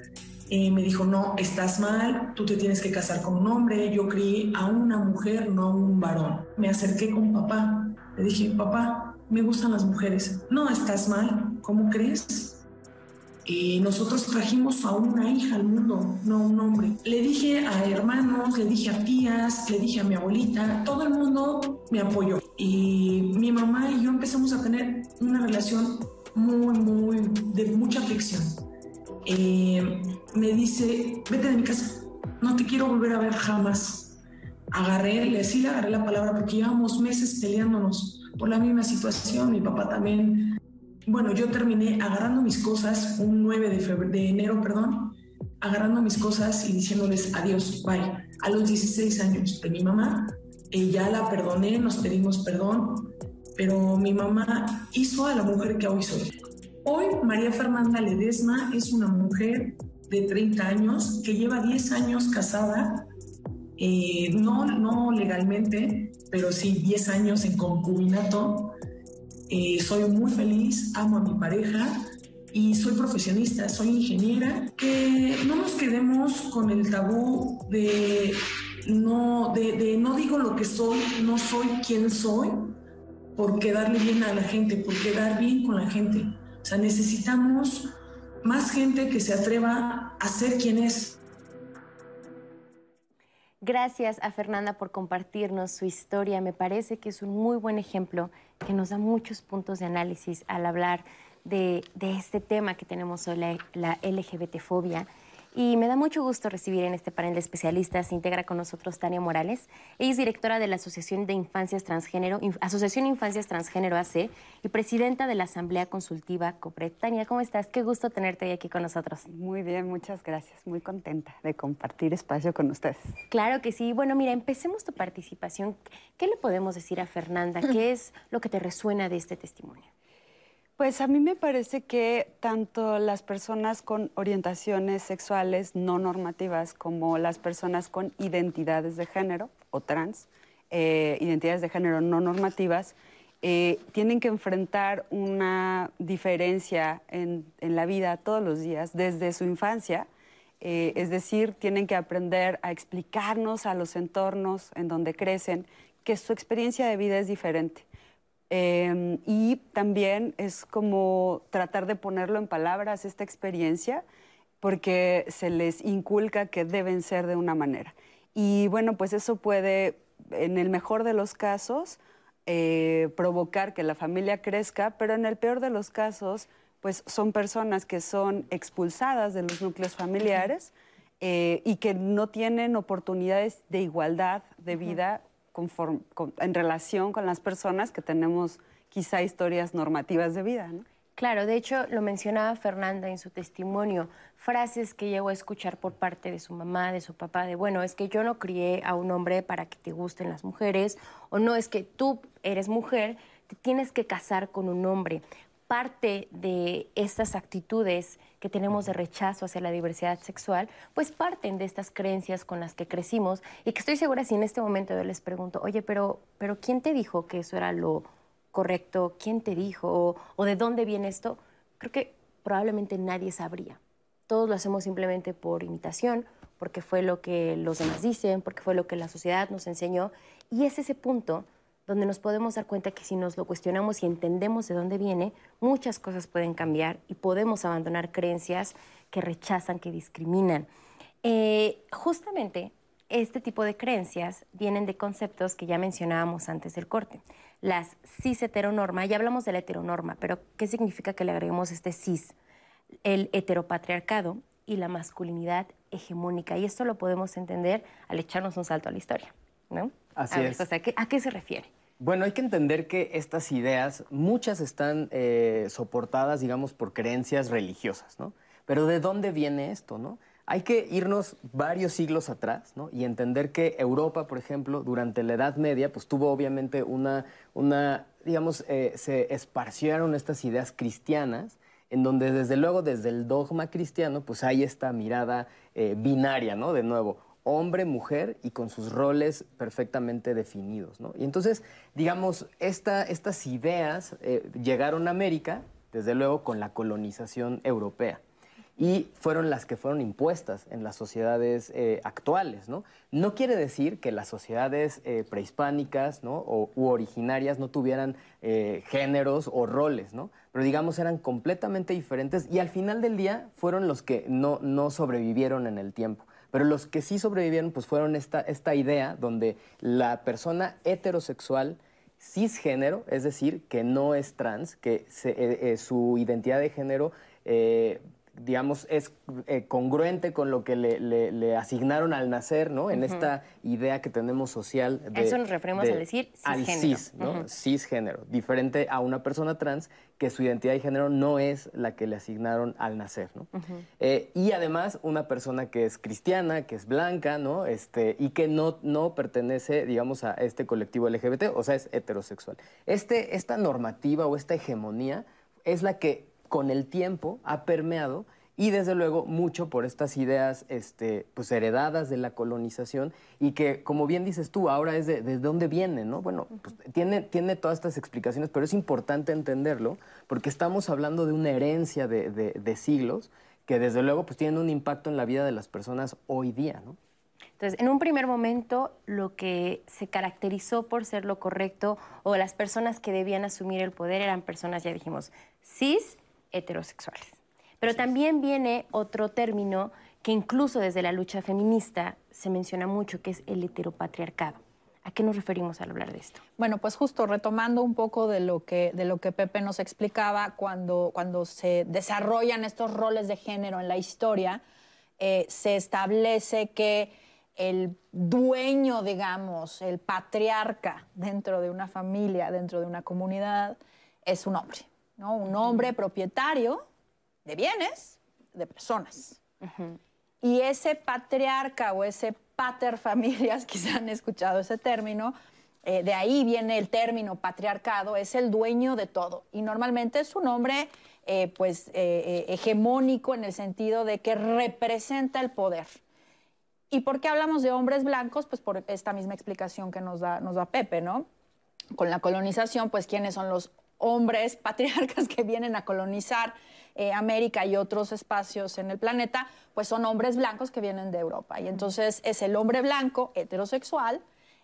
Eh, me dijo, no, estás mal, tú te tienes que casar con un hombre, yo crié a una mujer, no a un varón. Me acerqué con papá, le dije, papá, me gustan las mujeres. No, estás mal, ¿cómo crees? Eh, nosotros trajimos a una hija al mundo, no a un hombre. Le dije a hermanos, le dije a tías, le dije a mi abuelita, todo el mundo me apoyó. Y mi mamá y yo empezamos a tener una relación muy, muy, de mucha aflicción. Eh, me dice, vete de mi casa, no te quiero volver a ver jamás. Agarré, le sí le agarré la palabra porque llevamos meses peleándonos por la misma situación, mi papá también. Bueno, yo terminé agarrando mis cosas un 9 de, febrero, de enero, perdón, agarrando mis cosas y diciéndoles adiós, bye. A los 16 años de mi mamá, ella la perdoné, nos pedimos perdón, pero mi mamá hizo a la mujer que hoy soy. Hoy María Fernanda Ledesma es una mujer de 30 años que lleva 10 años casada, eh, no, no legalmente, pero sí 10 años en concubinato. Eh, soy muy feliz, amo a mi pareja y soy profesionista, soy ingeniera. Que no nos quedemos con el tabú de no, de, de no digo lo que soy, no soy quien soy, por quedarle bien a la gente, por quedar bien con la gente. O sea, necesitamos más gente que se atreva a ser quien es. Gracias a Fernanda por compartirnos su historia. Me parece que es un muy buen ejemplo que nos da muchos puntos de análisis al hablar de, este tema que tenemos hoy, la, la LGBT-fobia. Y me da mucho gusto recibir en este panel de especialistas, se integra con nosotros Tania Morales. Ella es directora de la Asociación de Infancias Transgénero, Asociación Infancias Transgénero AC y presidenta de la Asamblea Consultiva COPRED. Tania, ¿cómo estás? Qué gusto tenerte hoy aquí con nosotros. Muy bien, muchas gracias. Muy contenta de compartir espacio con ustedes. Claro que sí. Bueno, mira, empecemos tu participación. ¿Qué le podemos decir a Fernanda? <laughs> ¿Qué es lo que te resuena de este testimonio? Pues a mí me parece que tanto las personas con orientaciones sexuales no normativas como las personas con identidades de género o trans, eh, identidades de género no normativas, eh, tienen que enfrentar una diferencia en, la vida todos los días, desde su infancia. Eh, es decir, tienen que aprender a explicarnos a los entornos en donde crecen que su experiencia de vida es diferente Em, y también es como tratar de ponerlo en palabras esta experiencia, porque se les inculca que deben ser de una manera. Y bueno, pues eso puede, en el mejor de los casos, eh, provocar que la familia crezca, pero en el peor de los casos, pues son personas que son expulsadas de los núcleos familiares eh, y que no tienen oportunidades de igualdad de vida en relación con las personas que tenemos quizá historias normativas de vida. Claro, de hecho lo mencionaba Fernanda en su testimonio, frases que llegó a escuchar por parte de su mamá, de su papá, de bueno, es que yo no crié a un hombre para que te gusten las mujeres, o no es que tú eres mujer, te tienes que casar con un hombre parte de estas actitudes que tenemos de rechazo hacia la diversidad sexual, pues parten de estas creencias con las que crecimos y que estoy segura si en este momento yo les pregunto, oye, pero, pero ¿quién te dijo que eso era lo correcto? ¿Quién te dijo? ¿O, de dónde viene esto? Creo que probablemente nadie sabría. Todos lo hacemos simplemente por imitación, porque fue lo que los demás dicen, porque fue lo que la sociedad nos enseñó. Y es ese punto donde nos podemos dar cuenta que si nos lo cuestionamos y entendemos de dónde viene, muchas cosas pueden cambiar y podemos abandonar creencias que rechazan, que discriminan. Eh, justamente este tipo de creencias vienen de conceptos que ya mencionábamos antes del corte. Las cis heteronorma, ya hablamos de la heteronorma, pero ¿qué significa que le agreguemos este cis? El heteropatriarcado y la masculinidad hegemónica. Y esto lo podemos entender al echarnos un salto a la historia, ¿no? Así es. ¿A qué se refiere? Bueno, hay que entender que estas ideas, muchas están eh, soportadas, digamos, por creencias religiosas, ¿no? Pero ¿de dónde viene esto, no? Hay que irnos varios siglos atrás, ¿no? Y entender que Europa, por ejemplo, durante la Edad Media, pues tuvo obviamente una, una digamos, eh, se esparcieron estas ideas cristianas, en donde desde luego, desde el dogma cristiano, pues hay esta mirada eh, binaria, ¿no? De nuevo, hombre, mujer y con sus roles perfectamente definidos. Y entonces, digamos, estas ideas eh, llegaron a América, desde luego, con la colonización europea. Y fueron las que fueron impuestas en las sociedades eh, actuales. ¿no? quiere decir que las sociedades eh, prehispánicas o, u originarias no tuvieran géneros o roles, ¿no? pero digamos eran completamente diferentes y al final del día fueron los que no sobrevivieron en el tiempo. Pero los que sí sobrevivieron pues fueron esta, esta idea donde la persona heterosexual cisgénero, es decir, que no es trans, que eh, eh, su identidad de género eh, digamos, es eh, congruente con lo que le, asignaron al nacer, ¿no? En esta idea que tenemos social de... Eso nos referimos a decir cisgénero. Al cis, ¿no? Cisgénero, diferente a una persona trans que su identidad de género no es la que le asignaron al nacer, ¿no? Eh, y además una persona que es cristiana, que es blanca, ¿no? Este, y que no, no pertenece, digamos, a este colectivo LGBT, o sea, es heterosexual. Este, esta normativa o esta hegemonía es la que con el tiempo ha permeado y desde luego mucho por estas ideas este, pues heredadas de la colonización y que, como bien dices tú, ahora es de, dónde viene, ¿no? Bueno, pues, tiene, tiene todas estas explicaciones, pero es importante entenderlo porque estamos hablando de una herencia de, siglos que desde luego pues tienen un impacto en la vida de las personas hoy día, ¿no? Entonces, en un primer momento, lo que se caracterizó por ser lo correcto o las personas que debían asumir el poder eran personas, ya dijimos, cis, heterosexuales. Pero también viene otro término que incluso desde la lucha feminista se menciona mucho, que es el heteropatriarcado. ¿A qué nos referimos al hablar de esto? Bueno, pues justo retomando un poco de lo que, de lo que Pepe nos explicaba, cuando, cuando se desarrollan estos roles de género en la historia, eh, se establece que el dueño, digamos, el patriarca dentro de una familia, dentro de una comunidad, es un hombre. ¿No? Un hombre propietario de bienes, de personas. Y ese patriarca o ese pater familias, <laughs> quizá han escuchado ese término, eh, de ahí viene el término patriarcado, es el dueño de todo. Y normalmente es un hombre eh, pues, eh, hegemónico en el sentido de que representa el poder. ¿Y por qué hablamos de hombres blancos? Pues por esta misma explicación que nos da, nos da Pepe, ¿no? Con la colonización, pues quiénes son los hombres patriarcas <laughs> que vienen a colonizar América y otros espacios en el planeta, pues son hombres blancos que vienen de Europa. Y entonces es el hombre blanco heterosexual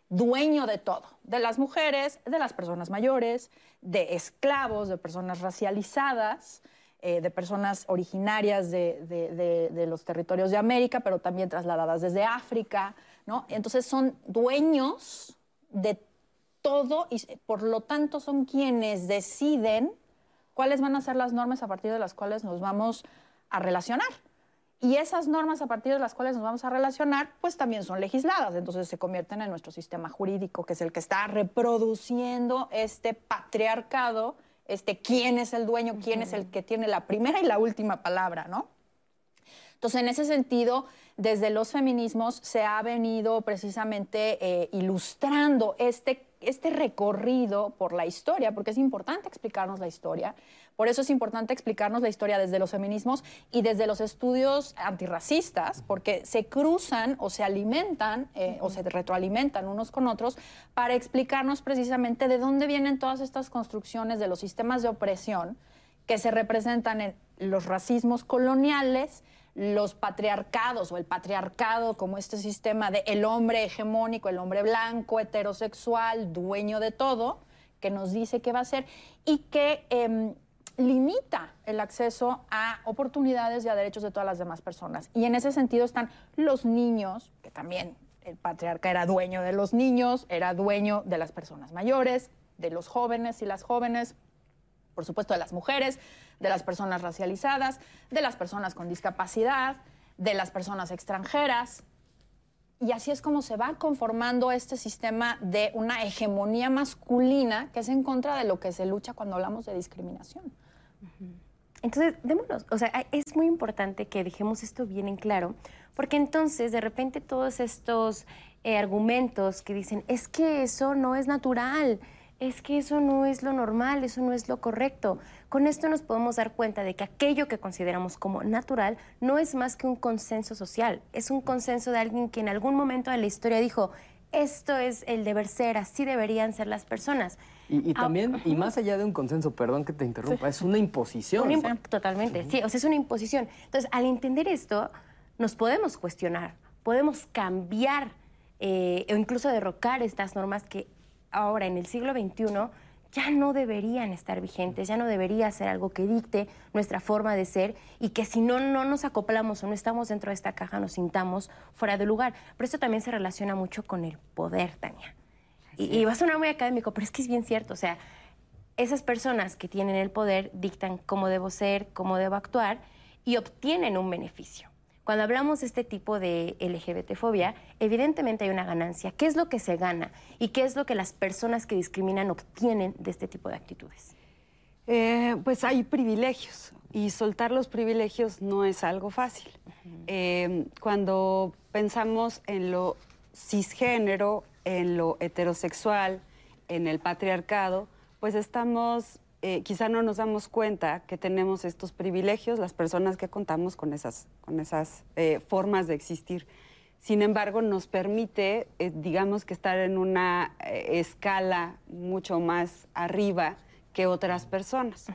dueño de todo, de las mujeres, de las personas mayores, de esclavos, de personas racializadas, eh, de personas originarias de, los territorios de América, pero también trasladadas desde África, ¿no? Entonces son dueños de todo y por lo tanto son quienes deciden cuáles van a ser las normas a partir de las cuales nos vamos a relacionar. Y esas normas a partir de las cuales nos vamos a relacionar, pues también son legisladas, entonces se convierten en nuestro sistema jurídico, que es el que está reproduciendo este patriarcado, este quién es el dueño, quién es el que tiene la primera y la última palabra, ¿no? Entonces, en ese sentido, desde los feminismos se ha venido precisamente eh, ilustrando este, este recorrido por la historia, porque es importante explicarnos la historia, por eso es importante explicarnos la historia desde los feminismos y desde los estudios antirracistas, porque se cruzan o se alimentan eh, o se retroalimentan unos con otros para explicarnos precisamente de dónde vienen todas estas construcciones de los sistemas de opresión que se representan en los racismos coloniales, los patriarcados o el patriarcado como este sistema de el hombre hegemónico, el hombre blanco, heterosexual, dueño de todo, que nos dice qué va a ser y que em, limita el acceso a oportunidades y a derechos de todas las demás personas. Y en ese sentido están los niños, que también el patriarca era dueño de los niños, era dueño de las personas mayores, de los jóvenes y las jóvenes, por supuesto de las mujeres, de las personas racializadas, de las personas con discapacidad, de las personas extranjeras. Y así es como se va conformando este sistema de una hegemonía masculina que es en contra de lo que se lucha cuando hablamos de discriminación. Entonces, démonos, o sea, es muy importante que dejemos esto bien en claro, porque entonces de repente todos estos eh, argumentos que dicen, es que eso no es natural, es que eso no es lo normal, eso no es lo correcto. Con esto nos podemos dar cuenta de que aquello que consideramos como natural no es más que un consenso social, es un consenso de alguien que en algún momento de la historia dijo, esto es el deber ser, así deberían ser las personas. Y, también, y más allá de un consenso, perdón que te interrumpa, es una imposición. totalmente, sí, o sea, es una imposición. Entonces, al entender esto, nos podemos cuestionar, podemos cambiar eh, o incluso derrocar estas normas que ahora en el siglo XXI ya no deberían estar vigentes, ya no debería ser algo que dicte nuestra forma de ser y que si no, no nos acoplamos o no estamos dentro de esta caja nos sintamos fuera de lugar. Pero esto también se relaciona mucho con el poder, Tania. Y, va a sonar muy académico, pero es que es bien cierto. O sea, esas personas que tienen el poder dictan cómo debo ser, cómo debo actuar y obtienen un beneficio. Cuando hablamos de este tipo de LGBT-fobia, evidentemente hay una ganancia. ¿Qué es lo que se gana y qué es lo que las personas que discriminan obtienen de este tipo de actitudes? Eh, pues hay privilegios y soltar los privilegios no es algo fácil. Eh, cuando pensamos en lo cisgénero en lo heterosexual, en el patriarcado, pues estamos, eh, quizá no nos damos cuenta que tenemos estos privilegios, las personas que contamos con esas, con esas eh, formas de existir. Sin embargo, nos permite, eh, digamos que estar en una escala mucho más arriba que otras personas.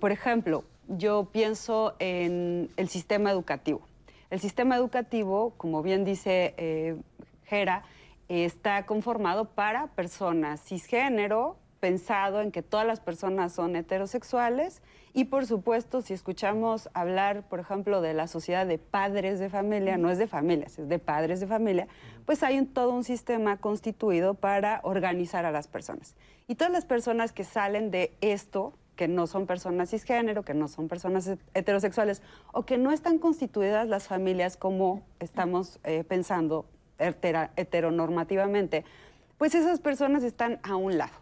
por ejemplo, yo pienso en el sistema educativo. El sistema educativo, como bien dice Gera, está conformado para personas cisgénero, pensado en que todas las personas son heterosexuales y por supuesto si escuchamos hablar, por ejemplo, de la sociedad de padres de familia, no es de familias, es de padres de familia, pues hay todo un sistema constituido para organizar a las personas. Y todas las personas que salen de esto, que no son personas cisgénero, que no son personas heterosexuales o que no están constituidas las familias como estamos eh, pensando heteronormativamente, pues esas personas están a un lado.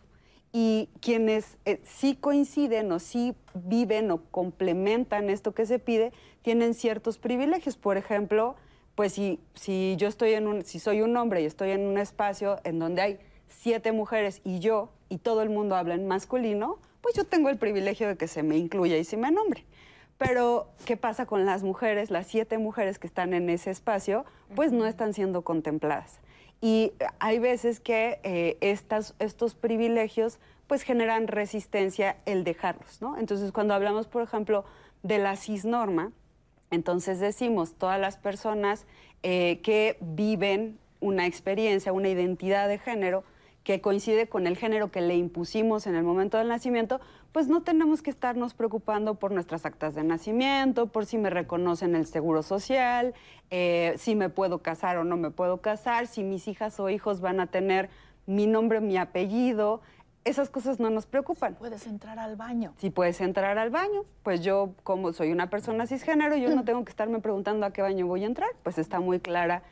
Y quienes eh, sí coinciden o sí viven o complementan esto que se pide, tienen ciertos privilegios. Por ejemplo, pues si, si yo estoy en un, si soy un hombre y estoy en un espacio en donde hay siete mujeres y yo, y todo el mundo habla en masculino, pues yo tengo el privilegio de que se me incluya y se me nombre. Pero, ¿qué pasa con las mujeres? Las siete mujeres que están en ese espacio, pues no están siendo contempladas. Y hay veces que eh, estas, estos privilegios pues generan resistencia el dejarlos, ¿no? Entonces, cuando hablamos, por ejemplo, de la cisnorma, entonces decimos todas las personas eh, que viven una experiencia, una identidad de género que coincide con el género que le impusimos en el momento del nacimiento, pues no tenemos que estarnos preocupando por nuestras actas de nacimiento, por si me reconocen el seguro social, eh, si me puedo casar o no me puedo casar, si mis hijas o hijos van a tener mi nombre, mi apellido. Esas cosas no nos preocupan. Puedes entrar al baño. Si puedes entrar al baño, pues yo como soy una persona cisgénero, yo no tengo que estarme preguntando a qué baño voy a entrar, pues está muy clara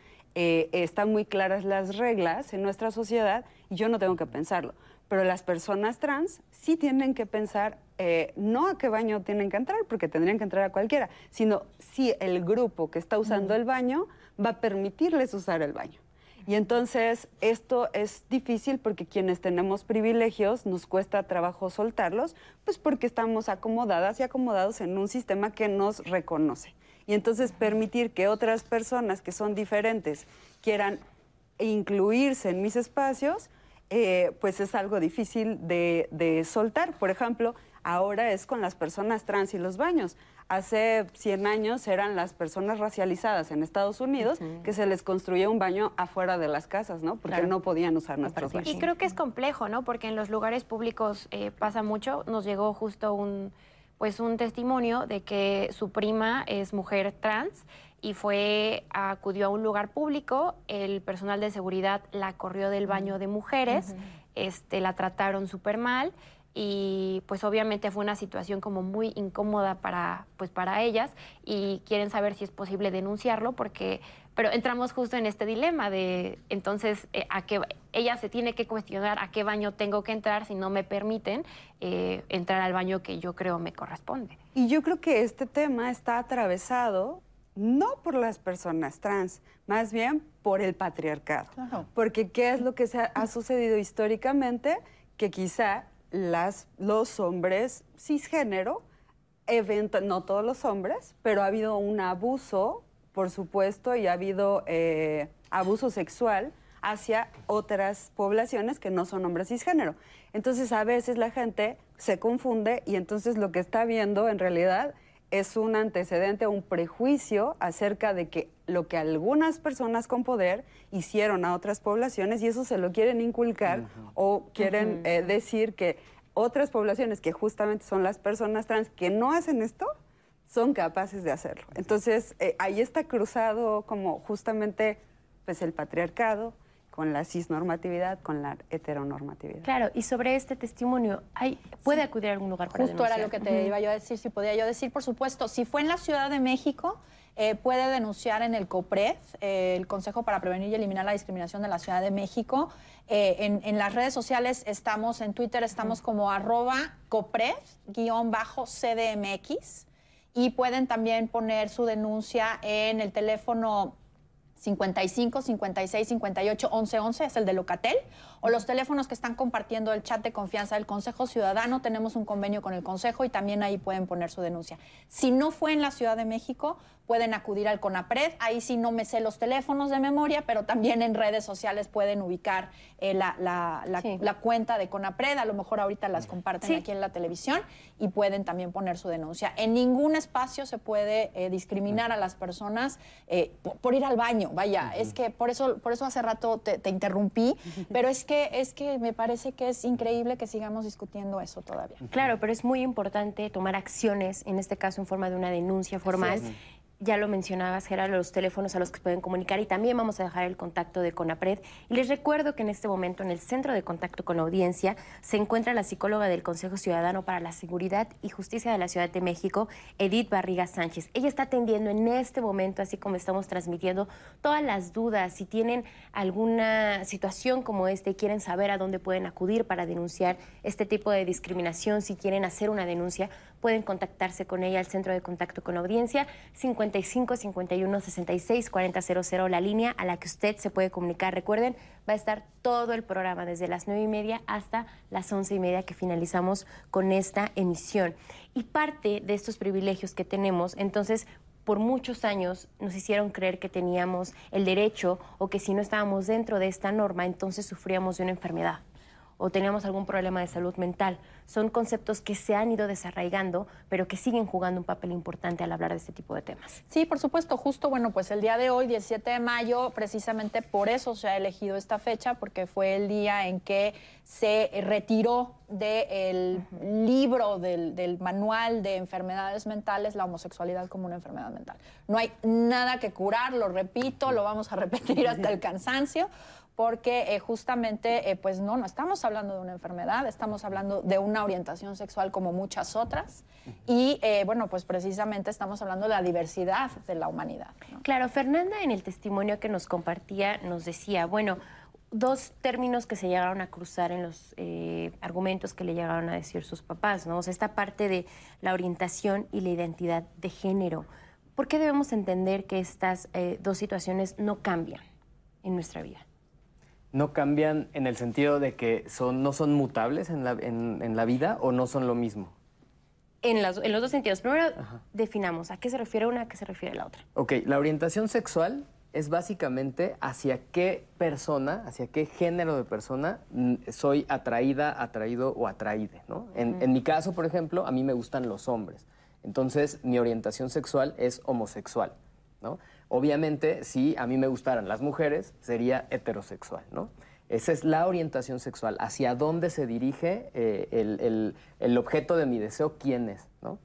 eh, están muy claras las reglas en nuestra sociedad yo no tengo que pensarlo. Pero las personas trans sí tienen que pensar eh, no a qué baño tienen que entrar, porque tendrían que entrar a cualquiera, sino si el grupo que está usando el baño va a permitirles usar el baño. Y entonces esto es difícil porque quienes tenemos privilegios nos cuesta trabajo soltarlos, pues porque estamos acomodadas y acomodados en un sistema que nos reconoce y entonces permitir que otras personas que son diferentes quieran incluirse en mis espacios, eh, pues es algo difícil de, soltar. Por ejemplo, ahora es con las personas trans y los baños. Hace 100 años eran las personas racializadas en Estados Unidos que se les construía un baño afuera de las casas, ¿no? Porque no podían usar nuestros baños. Y creo que es complejo, ¿no? Porque en los lugares públicos eh, pasa mucho. Nos llegó justo un pues un testimonio de que su prima es mujer trans y fue acudió a un lugar público, el personal de seguridad la corrió del baño de mujeres, este la trataron súper mal y pues obviamente fue una situación como muy incómoda para pues para ellas y quieren saber si es posible denunciarlo porque pero entramos justo en este dilema de entonces eh, a qué ella se tiene que cuestionar a qué baño tengo que entrar si no me permiten eh, entrar al baño que yo creo me corresponde. Y yo creo que este tema está atravesado no por las personas trans, más bien por el patriarcado. Porque ¿qué es lo que se ha, sucedido históricamente? Que quizá las, los hombres cisgénero, no todos los hombres, pero ha habido un abuso por supuesto, y ha habido eh, abuso sexual hacia otras poblaciones que no son hombres cisgénero. Entonces, a veces la gente se confunde y entonces lo que está viendo en realidad es un antecedente, un prejuicio acerca de que lo que algunas personas con poder hicieron a otras poblaciones y eso se lo quieren inculcar o quieren eh, decir que otras poblaciones que justamente son las personas trans que no hacen esto, son capaces de hacerlo. Entonces, eh, ahí está cruzado como justamente pues, el patriarcado con la cisnormatividad, con la heteronormatividad. Claro, y sobre este testimonio, ¿hay, ¿puede acudir a algún lugar para Justo era lo que te iba yo a decir, si podía yo decir, por supuesto, si fue en la Ciudad de México, eh, puede denunciar en el COPRED, eh, el Consejo para Prevenir y Eliminar la Discriminación de la Ciudad de México. en, en, las redes sociales estamos, en Twitter estamos como arroba COPRED-CDMX y pueden también poner su denuncia en el teléfono 55 56 58 11 11 es el de Locatel o los teléfonos que están compartiendo el chat de confianza del Consejo Ciudadano. Tenemos un convenio con el Consejo y también ahí pueden poner su denuncia. Si no fue en la Ciudad de México, pueden acudir al CONAPRED. Ahí sí no me sé los teléfonos de memoria, pero también en redes sociales pueden ubicar eh, la, la, cuenta de CONAPRED. A lo mejor ahorita las comparten aquí en la televisión y pueden también poner su denuncia. En ningún espacio se puede eh, discriminar a las personas eh, por, ir al baño. Vaya, es que por eso, por eso hace rato te, te interrumpí, <laughs> pero es que, es que me parece que es increíble que sigamos discutiendo eso todavía. Claro, pero es muy importante tomar acciones, en este caso en forma de una denuncia formal ya lo mencionabas, Gerardo, los teléfonos a los que pueden comunicar y también vamos a dejar el contacto de CONAPRED. Y les recuerdo que en este momento en el centro de contacto con la audiencia se encuentra la psicóloga del Consejo Ciudadano para la Seguridad y Justicia de la Ciudad de México, Edith Barriga Sánchez. Ella está atendiendo en este momento, así como estamos transmitiendo, todas las dudas. Si tienen alguna situación como esta y quieren saber a dónde pueden acudir para denunciar este tipo de discriminación, si quieren hacer una denuncia, pueden contactarse con ella al centro de contacto con la audiencia 50 55 51 66 4000, la línea a la que usted se puede comunicar. Recuerden, va a estar todo el programa desde las 9 y media hasta las 11 y media que finalizamos con esta emisión. Y parte de estos privilegios que tenemos, entonces, por muchos años nos hicieron creer que teníamos el derecho o que si no estábamos dentro de esta norma, entonces sufríamos de una enfermedad o teníamos algún problema de salud mental. Son conceptos que se han ido desarraigando, pero que siguen jugando un papel importante al hablar de este tipo de temas. Sí, por supuesto, justo, bueno, pues el día de hoy, 17 de mayo, precisamente por eso se ha elegido esta fecha, porque fue el día en que se retiró del libro, del, del, manual de enfermedades mentales, la homosexualidad como una enfermedad mental. No hay nada que curar, lo repito, lo vamos a repetir hasta el cansancio, porque eh, justamente, eh, pues no, no estamos hablando de una enfermedad, estamos hablando de una orientación sexual como muchas otras. Y eh, bueno, pues precisamente estamos hablando de la diversidad de la humanidad. Claro, Fernanda en el testimonio que nos compartía nos decía, bueno, dos términos que se llegaron a cruzar en los argumentos que le llegaron a decir sus papás, ¿no? O sea, esta parte de la orientación y la identidad de género. ¿Por qué debemos entender que estas dos situaciones no cambian en nuestra vida? No cambian en el sentido de que son, no son mutables en la, en, la vida o no son lo mismo? En, los dos sentidos. Primero definamos a qué se refiere una, a qué se refiere la otra. Ok, la orientación sexual es básicamente hacia qué persona, hacia qué género de persona mm, soy atraída, atraído o atraíde, ¿no? En, en mi caso, por ejemplo, a mí me gustan los hombres. Entonces, mi orientación sexual es homosexual, ¿no? Obviamente, si a mí me gustaran las mujeres, sería heterosexual, ¿no? Esa es la orientación sexual, hacia dónde se dirige eh, el, objeto de mi deseo, quién es, ¿no?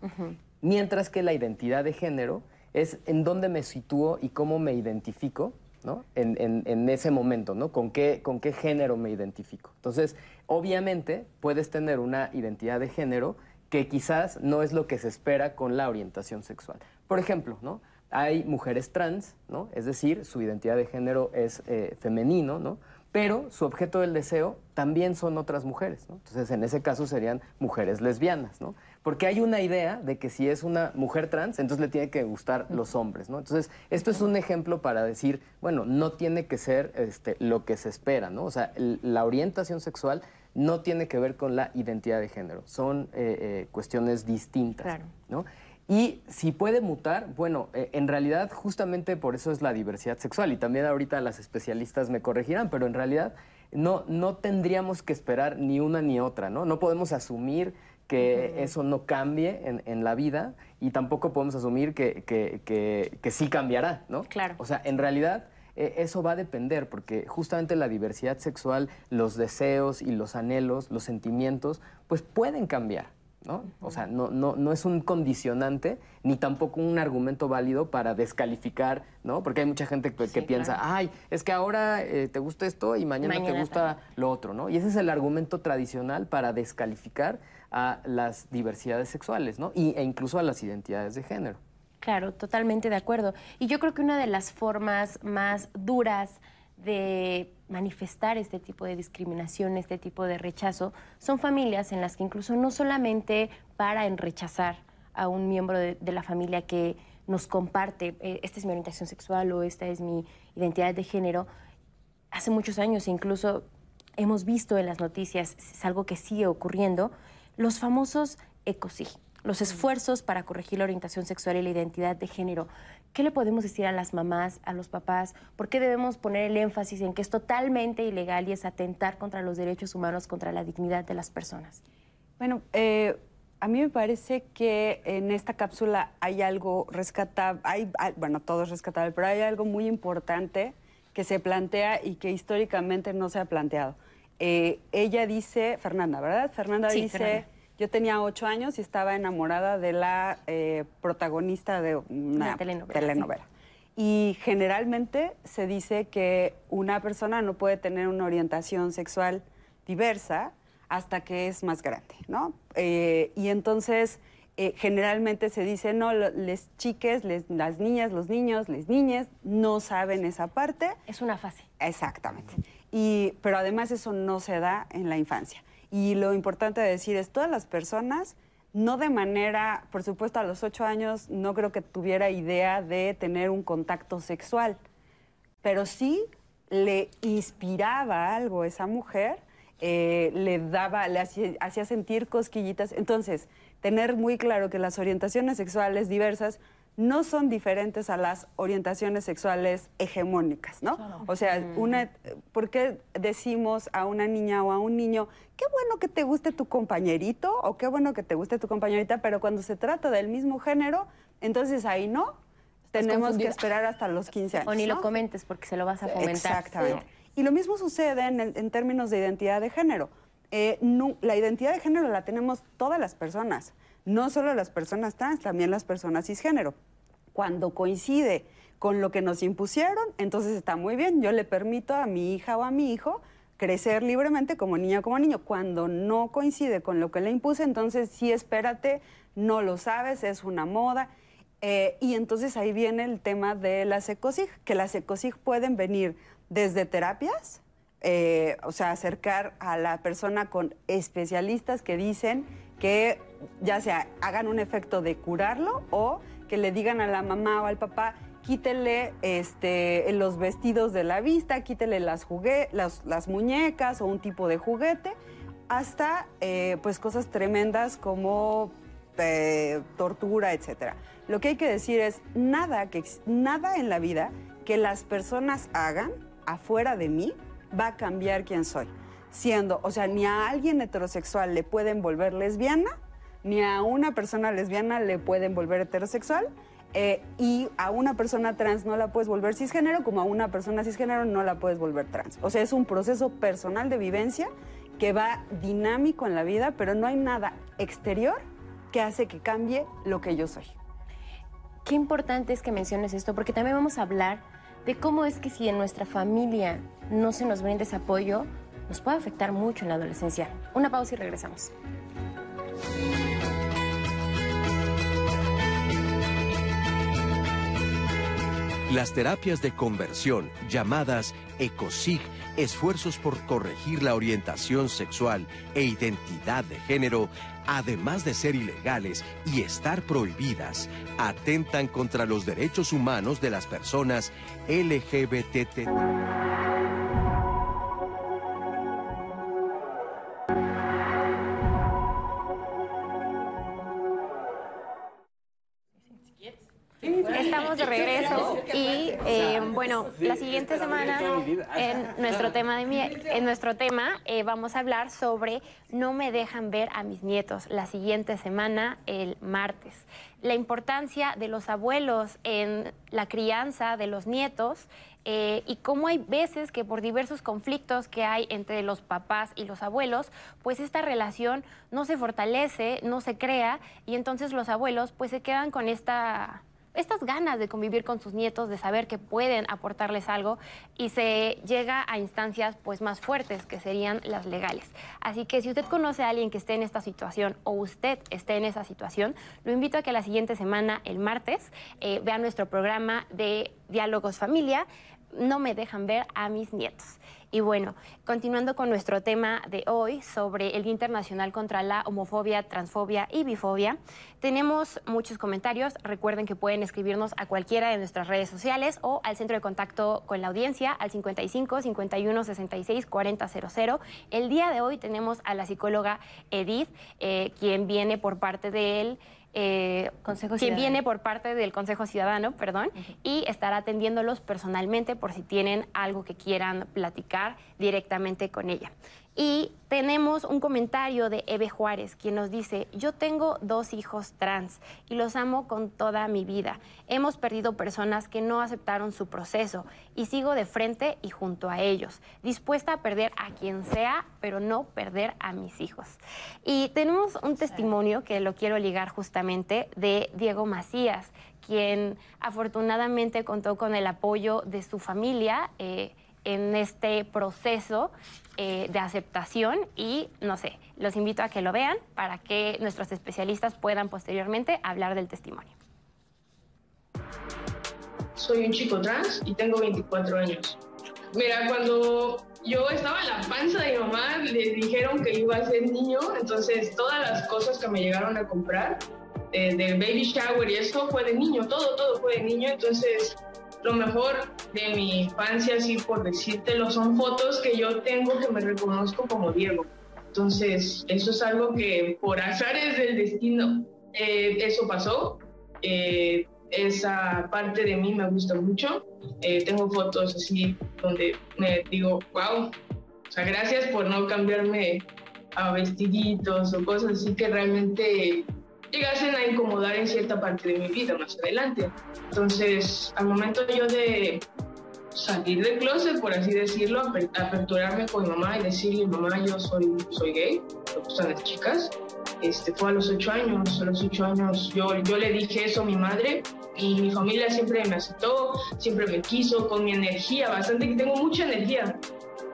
Mientras que la identidad de género es en dónde me sitúo y cómo me identifico, ¿no? En, ese momento, ¿no? ¿Con qué, ¿Con qué género me identifico? Entonces, obviamente, puedes tener una identidad de género que quizás no es lo que se espera con la orientación sexual. Por ejemplo, ¿no? Hay mujeres trans, ¿no? Es decir, su identidad de género es eh, femenino, ¿no? Pero su objeto del deseo también son otras mujeres, ¿no? Entonces, en ese caso serían mujeres lesbianas, ¿no? Porque hay una idea de que si es una mujer trans, entonces le tiene que gustar los hombres, ¿no? Entonces, esto es un ejemplo para decir, bueno, no tiene que ser este, lo que se espera, ¿no? O sea, la orientación sexual no tiene que ver con la identidad de género, son eh, eh, cuestiones distintas, claro. ¿no? Y si puede mutar, bueno, eh, en realidad justamente por eso es la diversidad sexual y también ahorita las especialistas me corregirán, pero en realidad no, no tendríamos que esperar ni una ni otra, ¿no? No podemos asumir que eso no cambie en, la vida y tampoco podemos asumir que, que, sí cambiará, ¿no? Claro. O sea, en realidad eh, eso va a depender porque justamente la diversidad sexual, los deseos y los anhelos, los sentimientos, pues pueden cambiar. ¿No? O sea, no, no, no es un condicionante ni tampoco un argumento válido para descalificar, ¿no? Porque hay mucha gente que, piensa, ay, es que ahora eh, te gusta esto y mañana, te gusta lo otro, ¿no? Y ese es el argumento tradicional para descalificar a las diversidades sexuales, ¿no? Y, e incluso a las identidades de género. Claro, totalmente de acuerdo. Y yo creo que una de las formas más duras de manifestar este tipo de discriminación, este tipo de rechazo, son familias en las que incluso no solamente para en rechazar a un miembro de, la familia que nos comparte, eh, esta es mi orientación sexual o esta es mi identidad de género, hace muchos años incluso hemos visto en las noticias, es algo que sigue ocurriendo, los famosos ECOSI, los esfuerzos para corregir la orientación sexual y la identidad de género. ¿Qué le podemos decir a las mamás, a los papás? ¿Por qué debemos poner el énfasis en que es totalmente ilegal y es atentar contra los derechos humanos, contra la dignidad de las personas? Bueno, eh, a mí me parece que en esta cápsula hay algo rescatable, hay, bueno, todo es rescatable, pero hay algo muy importante que se plantea y que históricamente no se ha planteado. Eh, ella dice, Fernanda, ¿verdad? Fernanda dice... Yo tenía ocho años y estaba enamorada de la eh, protagonista de una, telenovela. Y generalmente se dice que una persona no puede tener una orientación sexual diversa hasta que es más grande, ¿no? Eh, y entonces eh, generalmente se dice, no, les chiques, las niñas, los niños, las niñas no saben esa parte. Es una fase. Exactamente. Y, pero además eso no se da en la infancia. Y lo importante de decir es, todas las personas no de manera, por supuesto, a los ocho años no creo que tuviera idea de tener un contacto sexual, pero sí le inspiraba algo a esa mujer, eh, le daba, le hacía sentir cosquillitas. Entonces, tener muy claro que las orientaciones sexuales diversas no son diferentes a las orientaciones sexuales hegemónicas, ¿no? O sea, una, ¿por qué decimos a una niña o a un niño, qué bueno que te guste tu compañerito o qué bueno que te guste tu compañerita, pero cuando se trata del mismo género, entonces ahí no, tenemos que esperar hasta los 15 años. O ni lo comentes porque se lo vas a fomentar. Exactamente. Y lo mismo sucede en, términos de identidad de género. Eh, la identidad de género la tenemos todas las personas no solo las personas trans, también las personas cisgénero. Cuando coincide con lo que nos impusieron, entonces está muy bien. Yo le permito a mi hija o a mi hijo crecer libremente como niña o como niño. Cuando no coincide con lo que le impuse, entonces sí espérate, no lo sabes, es una moda. Eh, y entonces ahí viene el tema de las ECOSIG, que las ECOSIG pueden venir desde terapias, eh, o sea, acercar a la persona con especialistas que dicen que ya sea hagan un efecto de curarlo o que le digan a la mamá o al papá, quítele este, los vestidos de la vista, quítele las, las, muñecas o un tipo de juguete, hasta eh, pues cosas tremendas como eh, tortura, etc. Lo que hay que decir es nada, que, nada en la vida que las personas hagan afuera de mí va a cambiar quién soy siendo, o sea, ni a alguien heterosexual le pueden volver lesbiana, ni a una persona lesbiana le pueden volver heterosexual, eh, y a una persona trans no la puedes volver cisgénero, como a una persona cisgénero no la puedes volver trans. O sea, es un proceso personal de vivencia que va dinámico en la vida, pero no hay nada exterior que hace que cambie lo que yo soy. Qué importante es que menciones esto, porque también vamos a hablar de cómo es que si en nuestra familia no se nos brinda ese apoyo, nos puede afectar mucho en la adolescencia. Una pausa y regresamos. Las terapias de conversión, llamadas ECOSIG, esfuerzos por corregir la orientación sexual e identidad de género, además de ser ilegales y estar prohibidas, atentan contra los derechos humanos de las personas LGBT. Estamos de regreso y eh, bueno, la siguiente semana en nuestro tema de en nuestro tema eh, vamos a hablar sobre no me dejan ver a mis nietos. La siguiente semana el martes, la importancia de los abuelos en la crianza de los nietos. Eh, y cómo hay veces que por diversos conflictos que hay entre los papás y los abuelos, pues esta relación no se fortalece, no se crea y entonces los abuelos pues se quedan con esta estas ganas de convivir con sus nietos, de saber que pueden aportarles algo y se llega a instancias pues más fuertes que serían las legales. Así que si usted conoce a alguien que esté en esta situación o usted esté en esa situación, lo invito a que la siguiente semana, el martes, eh, vea nuestro programa de Diálogos Familia. No me dejan ver a mis nietos. Y bueno, continuando con nuestro tema de hoy sobre el Día Internacional contra la Homofobia, Transfobia y Bifobia, tenemos muchos comentarios. Recuerden que pueden escribirnos a cualquiera de nuestras redes sociales o al centro de contacto con la audiencia al 55 51 66 40 00. El día de hoy tenemos a la psicóloga Edith, eh, quien viene por parte de eh, quien viene por parte del Consejo Ciudadano, perdón, y estará atendiéndolos personalmente por si tienen algo que quieran platicar directamente con ella. Y tenemos un comentario de Eve Juárez, quien nos dice, yo tengo dos hijos trans y los amo con toda mi vida. Hemos perdido personas que no aceptaron su proceso y sigo de frente y junto a ellos, dispuesta a perder a quien sea, pero no perder a mis hijos. Y tenemos un testimonio que lo quiero ligar justamente de Diego Macías, quien afortunadamente contó con el apoyo de su familia. Eh, en este proceso eh, de aceptación y no sé, los invito a que lo vean para que nuestros especialistas puedan posteriormente hablar del testimonio. Soy un chico trans y tengo 24 años. Mira, cuando yo estaba en la panza de mi mamá, le dijeron que iba a ser niño, entonces todas las cosas que me llegaron a comprar, eh, del baby shower y eso fue de niño, todo, todo fue de niño, entonces lo mejor de mi infancia, así por decírtelo, son fotos que yo tengo que me reconozco como Diego. Entonces, eso es algo que por azares del destino, eh, eso pasó. Eh, esa parte de mí me gusta mucho. Eh, tengo fotos así donde me digo, wow, o sea, gracias por no cambiarme a vestiditos o cosas así que realmente llegasen a incomodar en cierta parte de mi vida más adelante. Entonces, al momento yo de salir del closet, por así decirlo, aperturarme con mi mamá y decirle, mamá, yo soy, soy gay, me gustan las chicas, este, fue a los ocho años, a los ocho años yo, yo le dije eso a mi madre y mi familia siempre me aceptó, siempre me quiso, con mi energía, bastante que tengo mucha energía.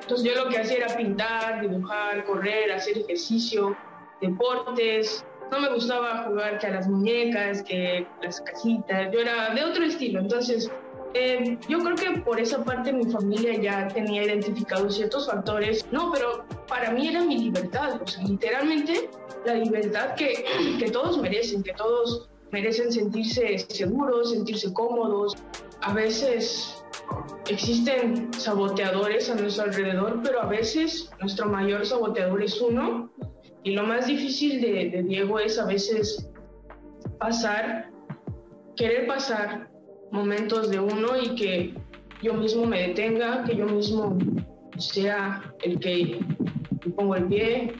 Entonces yo lo que hacía era pintar, dibujar, correr, hacer ejercicio, deportes. No me gustaba jugar que a las muñecas, que las cajitas, yo era de otro estilo. Entonces eh, yo creo que por esa parte mi familia ya tenía identificados ciertos factores. No, pero para mí era mi libertad, o sea, literalmente la libertad que, <clears throat> que todos merecen, que todos merecen sentirse seguros, sentirse cómodos. A veces existen saboteadores a nuestro alrededor, pero a veces nuestro mayor saboteador es uno. Y lo más difícil de, Diego es a veces pasar, querer pasar momentos de uno y que yo mismo me detenga, que yo mismo sea el que pongo el pie.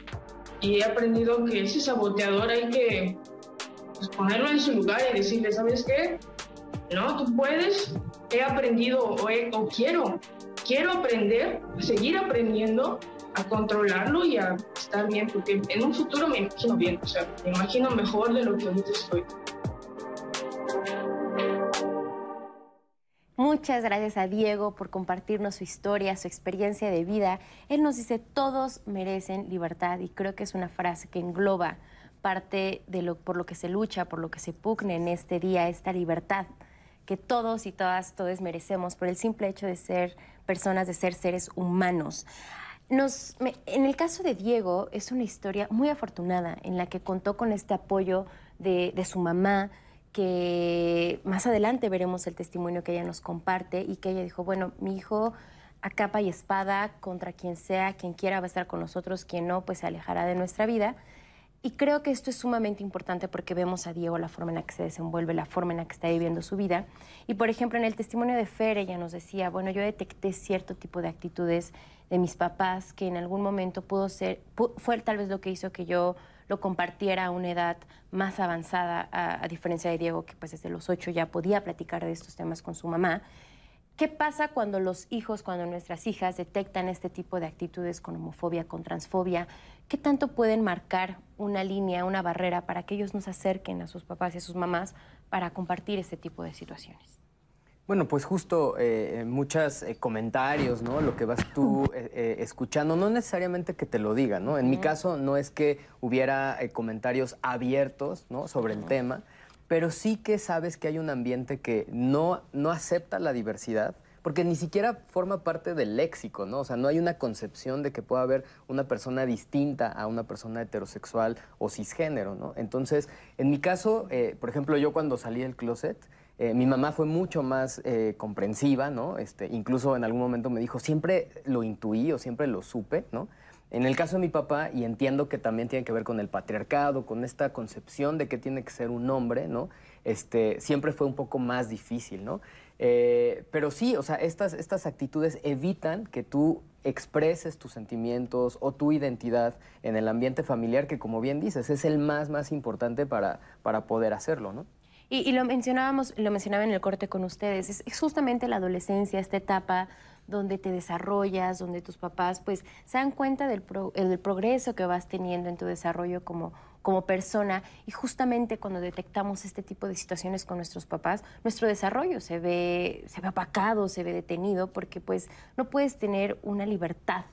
Y he aprendido que ese saboteador hay que pues, ponerlo en su lugar y decirle, ¿sabes qué? No, tú puedes, he aprendido o, o quiero, quiero aprender, seguir aprendiendo a controlarlo y a estar bien, porque en un futuro me imagino bien, o sea, me imagino mejor de lo que ahorita estoy. Muchas gracias a Diego por compartirnos su historia, su experiencia de vida. Él nos dice, todos merecen libertad y creo que es una frase que engloba parte de lo por lo que se lucha, por lo que se pugna en este día, esta libertad que todos y todas, todos merecemos por el simple hecho de ser personas, de ser seres humanos. Nos, en el caso de Diego, es una historia muy afortunada en la que contó con este apoyo de, de su mamá, que más adelante veremos el testimonio que ella nos comparte y que ella dijo, bueno, mi hijo a capa y espada contra quien sea, quien quiera va a estar con nosotros, quien no, pues se alejará de nuestra vida. Y creo que esto es sumamente importante porque vemos a Diego la forma en la que se desenvuelve, la forma en la que está viviendo su vida. Y por ejemplo, en el testimonio de Fer, ella nos decía, bueno, yo detecté cierto tipo de actitudes de mis papás que en algún momento pudo ser, fue tal vez lo que hizo que yo lo compartiera a una edad más avanzada, a, diferencia de Diego, que pues desde los ocho ya podía platicar de estos temas con su mamá. ¿Qué pasa cuando los hijos, cuando nuestras hijas detectan este tipo de actitudes con homofobia, con transfobia? ¿Qué tanto pueden marcar una línea, una barrera para que ellos nos acerquen a sus papás y a sus mamás para compartir este tipo de situaciones? Bueno, pues justo eh, muchos eh, comentarios, ¿no? Lo que vas tú <laughs> eh, escuchando, no necesariamente que te lo digan, ¿no? En mi caso no es que hubiera comentarios abiertos, ¿no? Sobre el tema, pero sí que sabes que hay un ambiente que no, no acepta la diversidad, porque ni siquiera forma parte del léxico, ¿no? O sea, no hay una concepción de que pueda haber una persona distinta a una persona heterosexual o cisgénero, ¿no? Entonces, en mi caso, por ejemplo, yo cuando salí del closet, eh, mi mamá fue mucho más eh, comprensiva, ¿no? Este, incluso en algún momento me dijo, siempre lo intuí o siempre lo supe, ¿no? En el caso de mi papá, y entiendo que también tiene que ver con el patriarcado, con esta concepción de que tiene que ser un hombre, ¿no? Este, siempre fue un poco más difícil, ¿no? Eh, pero sí, o sea, estas, estas actitudes evitan que tú expreses tus sentimientos o tu identidad en el ambiente familiar, que como bien dices, es el más, más importante para, para poder hacerlo, ¿no? Y, lo mencionábamos, lo mencionaba en el corte con ustedes, es, justamente la adolescencia, esta etapa donde te desarrollas, donde tus papás pues se dan cuenta del, progreso que vas teniendo en tu desarrollo como, persona y justamente cuando detectamos este tipo de situaciones con nuestros papás, nuestro desarrollo se ve, se ve apacado, se ve detenido porque pues no puedes tener una libertad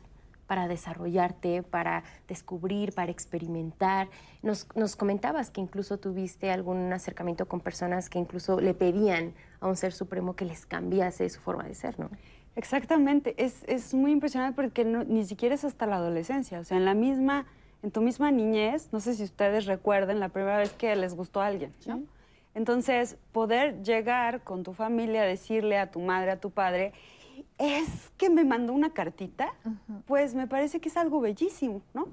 para desarrollarte, para descubrir, para experimentar. Nos, comentabas que incluso tuviste algún acercamiento con personas que incluso le pedían a un ser supremo que les cambiase su forma de ser, ¿no? Exactamente, es, es muy impresionante porque no- ni siquiera es hasta la adolescencia, o sea, en la misma, en tu misma niñez, no sé si ustedes recuerden la primera vez que les gustó a alguien, ¿no? Entonces, poder llegar con tu familia a decirle a tu madre, a tu padre, es que me mandó una cartita, pues me parece que es algo bellísimo, ¿no?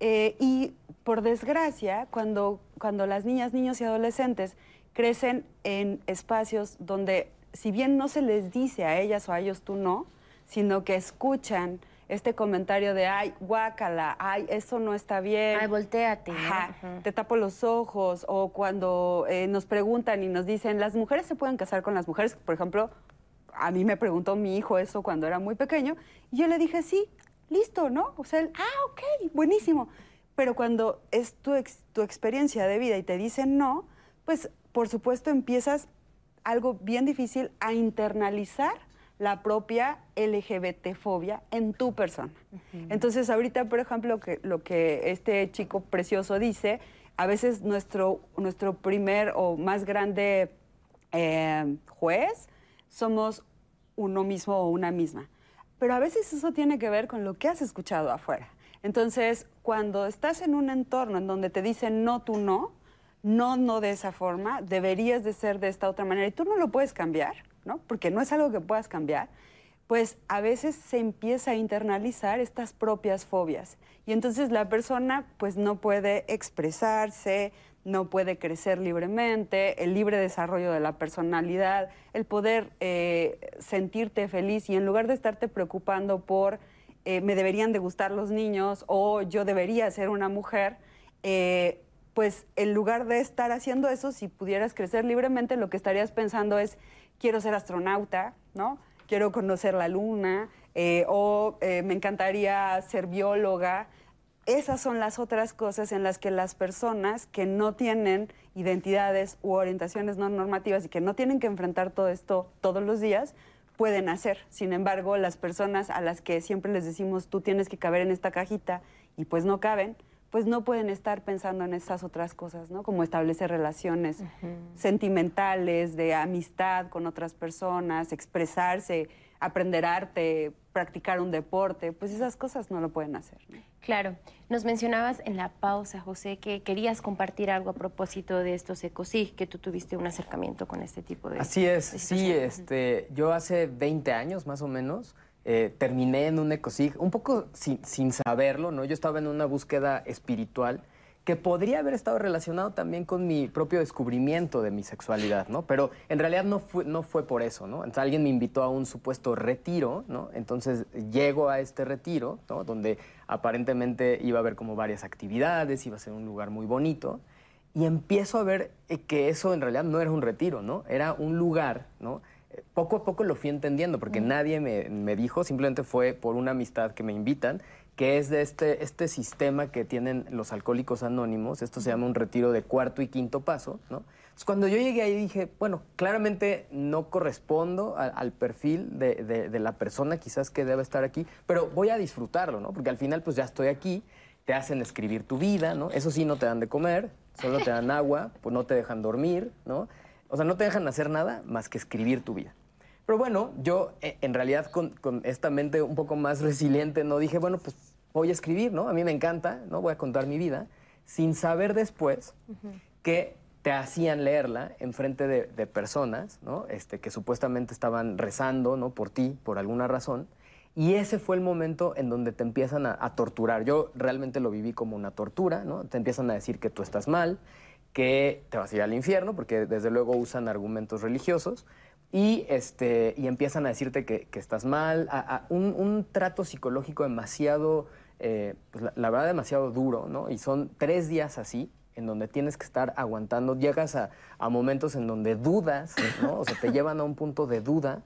Eh, y por desgracia, cuando, cuando las niñas, niños y adolescentes crecen en espacios donde, si bien no se les dice a ellas o a ellos tú no, sino que escuchan este comentario de, ay, guácala, ay, eso no está bien. Ay, volteate. te tapo los ojos, o cuando eh, nos preguntan y nos dicen, las mujeres se pueden casar con las mujeres, por ejemplo, a mí me preguntó mi hijo eso cuando era muy pequeño, y yo le dije, sí, listo, ¿no? O sea, él, ah, ok, buenísimo. Pero cuando es tu, ex- tu experiencia de vida y te dicen no, pues por supuesto empiezas algo bien difícil a internalizar la propia LGBT-fobia en tu persona. Entonces, ahorita, por ejemplo, que, lo que este chico precioso dice, a veces nuestro, nuestro primer o más grande eh, juez somos uno mismo o una misma. Pero a veces eso tiene que ver con lo que has escuchado afuera. Entonces, cuando estás en un entorno en donde te dicen no, tú no, no, no de esa forma, deberías de ser de esta otra manera y tú no lo puedes cambiar, ¿no? Porque no es algo que puedas cambiar, pues a veces se empieza a internalizar estas propias fobias. Y entonces la persona pues no puede expresarse, no puede crecer libremente, el libre desarrollo de la personalidad, el poder eh, sentirte feliz y en lugar de estarte preocupando por eh, me deberían de gustar los niños o yo debería ser una mujer, eh, pues en lugar de estar haciendo eso, si pudieras crecer libremente, lo que estarías pensando es, quiero ser astronauta, ¿no? Quiero conocer la luna, eh, o eh, me encantaría ser bióloga. Esas son las otras cosas en las que las personas que no tienen identidades u orientaciones no normativas y que no tienen que enfrentar todo esto todos los días, pueden hacer. Sin embargo, las personas a las que siempre les decimos, tú tienes que caber en esta cajita y pues no caben, pues no pueden estar pensando en esas otras cosas, ¿no? Como establecer relaciones sentimentales, de amistad con otras personas, expresarse, aprender arte, practicar un deporte, pues esas cosas no lo pueden hacer. ¿no? Claro. Nos mencionabas en la pausa, José, que querías compartir algo a propósito de estos ecosig, que tú tuviste un acercamiento con este tipo de Así es, de sí, este, yo hace 20 años más o menos eh, terminé en un ecosig, un poco sin, sin saberlo, ¿no? Yo estaba en una búsqueda espiritual que podría haber estado relacionado también con mi propio descubrimiento de mi sexualidad, ¿no? Pero en realidad no fue, no fue por eso, ¿no? Entonces alguien me invitó a un supuesto retiro, ¿no? Entonces llego a este retiro, ¿no? Donde aparentemente iba a haber como varias actividades, iba a ser un lugar muy bonito. Y empiezo a ver eh, que eso en realidad no era un retiro, ¿no? Era un lugar, ¿no? Poco a poco lo fui entendiendo, porque nadie me, me dijo, simplemente fue por una amistad que me invitan, que es de este, este sistema que tienen los alcohólicos anónimos, esto se llama un retiro de cuarto y quinto paso, ¿no? Entonces, cuando yo llegué ahí dije, bueno, claramente no correspondo a- al perfil de, de- de la persona quizás que debe estar aquí, pero voy a disfrutarlo, ¿no? Porque al final pues ya estoy aquí, te hacen escribir tu vida, ¿no? Eso sí, no te dan de comer, solo te dan agua, pues no te dejan dormir, ¿no? O sea, no te dejan hacer nada más que escribir tu vida. Pero bueno, yo eh, en realidad con, con esta mente un poco más <laughs> resiliente, no dije, bueno, pues voy a escribir, ¿no? A mí me encanta, ¿no? Voy a contar mi vida, sin saber después que te hacían leerla en frente de, de personas, ¿no? Este, que supuestamente estaban rezando, ¿no? Por ti, por alguna razón. Y ese fue el momento en donde te empiezan a, a torturar. Yo realmente lo viví como una tortura, ¿no? Te empiezan a decir que tú estás mal, que te vas a ir al infierno, porque desde luego usan argumentos religiosos, y, este, y empiezan a decirte que, estás mal, a- un, un trato psicológico demasiado, eh, pues la, la verdad, demasiado duro, ¿no? Y son tres días así, en donde tienes que estar aguantando, llegas a, a momentos en donde dudas, ¿no? O sea, te llevan a un punto de duda.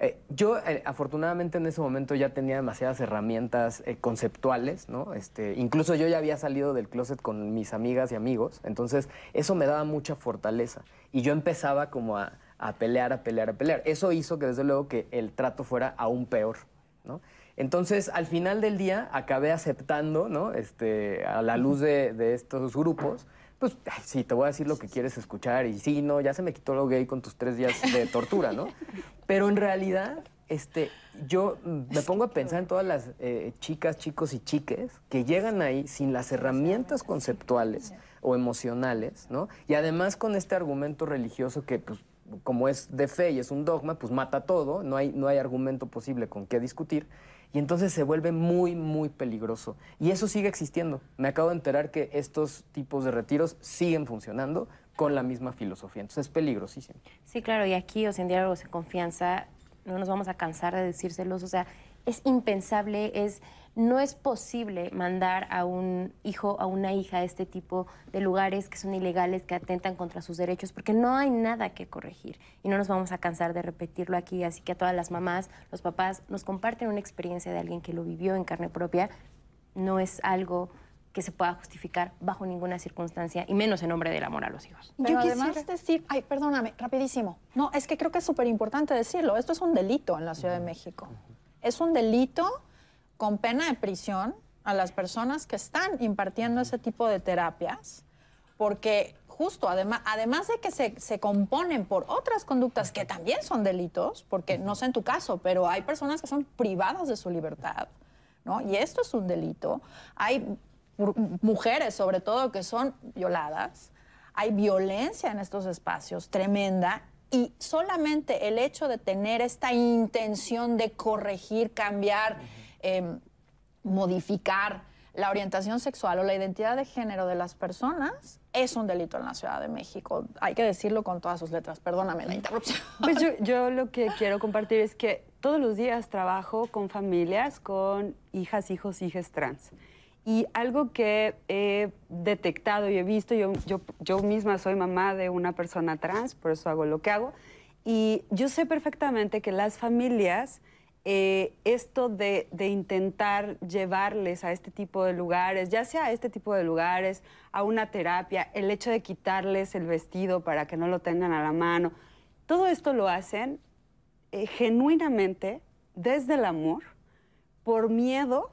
Eh, yo, eh, afortunadamente, en ese momento ya tenía demasiadas herramientas eh, conceptuales, ¿no? Este, incluso yo ya había salido del closet con mis amigas y amigos, entonces eso me daba mucha fortaleza. Y yo empezaba como a, pelear, a pelear, a pelear. Eso hizo que, desde luego, que el trato fuera aún peor, ¿no? Entonces, al final del día, acabé aceptando, ¿no? Este, a la luz de estos grupos, pues ay, sí, te voy a decir lo que quieres escuchar y sí, no, ya se me quitó lo gay con tus tres días de tortura, ¿no? <laughs> Pero en realidad este, yo me pongo a pensar en todas las eh, chicas, chicos y chiques que llegan ahí sin las herramientas conceptuales o emocionales, ¿no? Y además con este argumento religioso que, pues, como es de fe y es un dogma, pues mata todo, no hay, no hay argumento posible con qué discutir. Y entonces se vuelve muy, muy peligroso. Y eso sigue existiendo. Me acabo de enterar que estos tipos de retiros siguen funcionando con la misma filosofía. Entonces es peligrosísimo. Sí, claro. Y aquí, o sea, en diálogos de confianza, no nos vamos a cansar de decírselos. O sea, es impensable, es no es posible mandar a un hijo, a una hija a este tipo de lugares que son ilegales, que atentan contra sus derechos, porque no hay nada que corregir. Y no nos vamos a cansar de repetirlo aquí. Así que a todas las mamás, los papás, nos comparten una experiencia de alguien que lo vivió en carne propia. No es algo que se pueda justificar bajo ninguna circunstancia y menos en nombre del amor a los hijos. Pero además decir, ay, perdóname, rapidísimo. No, es que creo que es súper importante decirlo. Esto es un delito en la Ciudad de México. Es un delito con pena de prisión a las personas que están impartiendo ese tipo de terapias, porque justo, además, además de que se, se, componen por otras conductas que también son delitos, porque no sé en tu caso, pero hay personas que son privadas de su libertad, ¿no? Y esto es un delito. Hay mujeres, sobre todo, que son violadas. Hay violencia en estos espacios tremenda y solamente el hecho de tener esta intención de corregir, cambiar, Em, modificar la orientación sexual o la identidad de género de las personas es un delito en la Ciudad de México. Hay que decirlo con todas sus letras. Perdóname la interrupción. Pues <laughs> yo, lo que quiero compartir es que todos los días trabajo con familias, con hijas, hijos, hijas trans. Y algo que he detectado y he visto, yo, yo, yo misma soy mamá de una persona trans, por eso hago lo que hago, y yo sé perfectamente que las familias eh, esto de, intentar llevarles a este tipo de lugares, ya sea a este tipo de lugares, a una terapia, el hecho de quitarles el vestido para que no lo tengan a la mano, todo esto lo hacen eh, genuinamente desde el amor, por miedo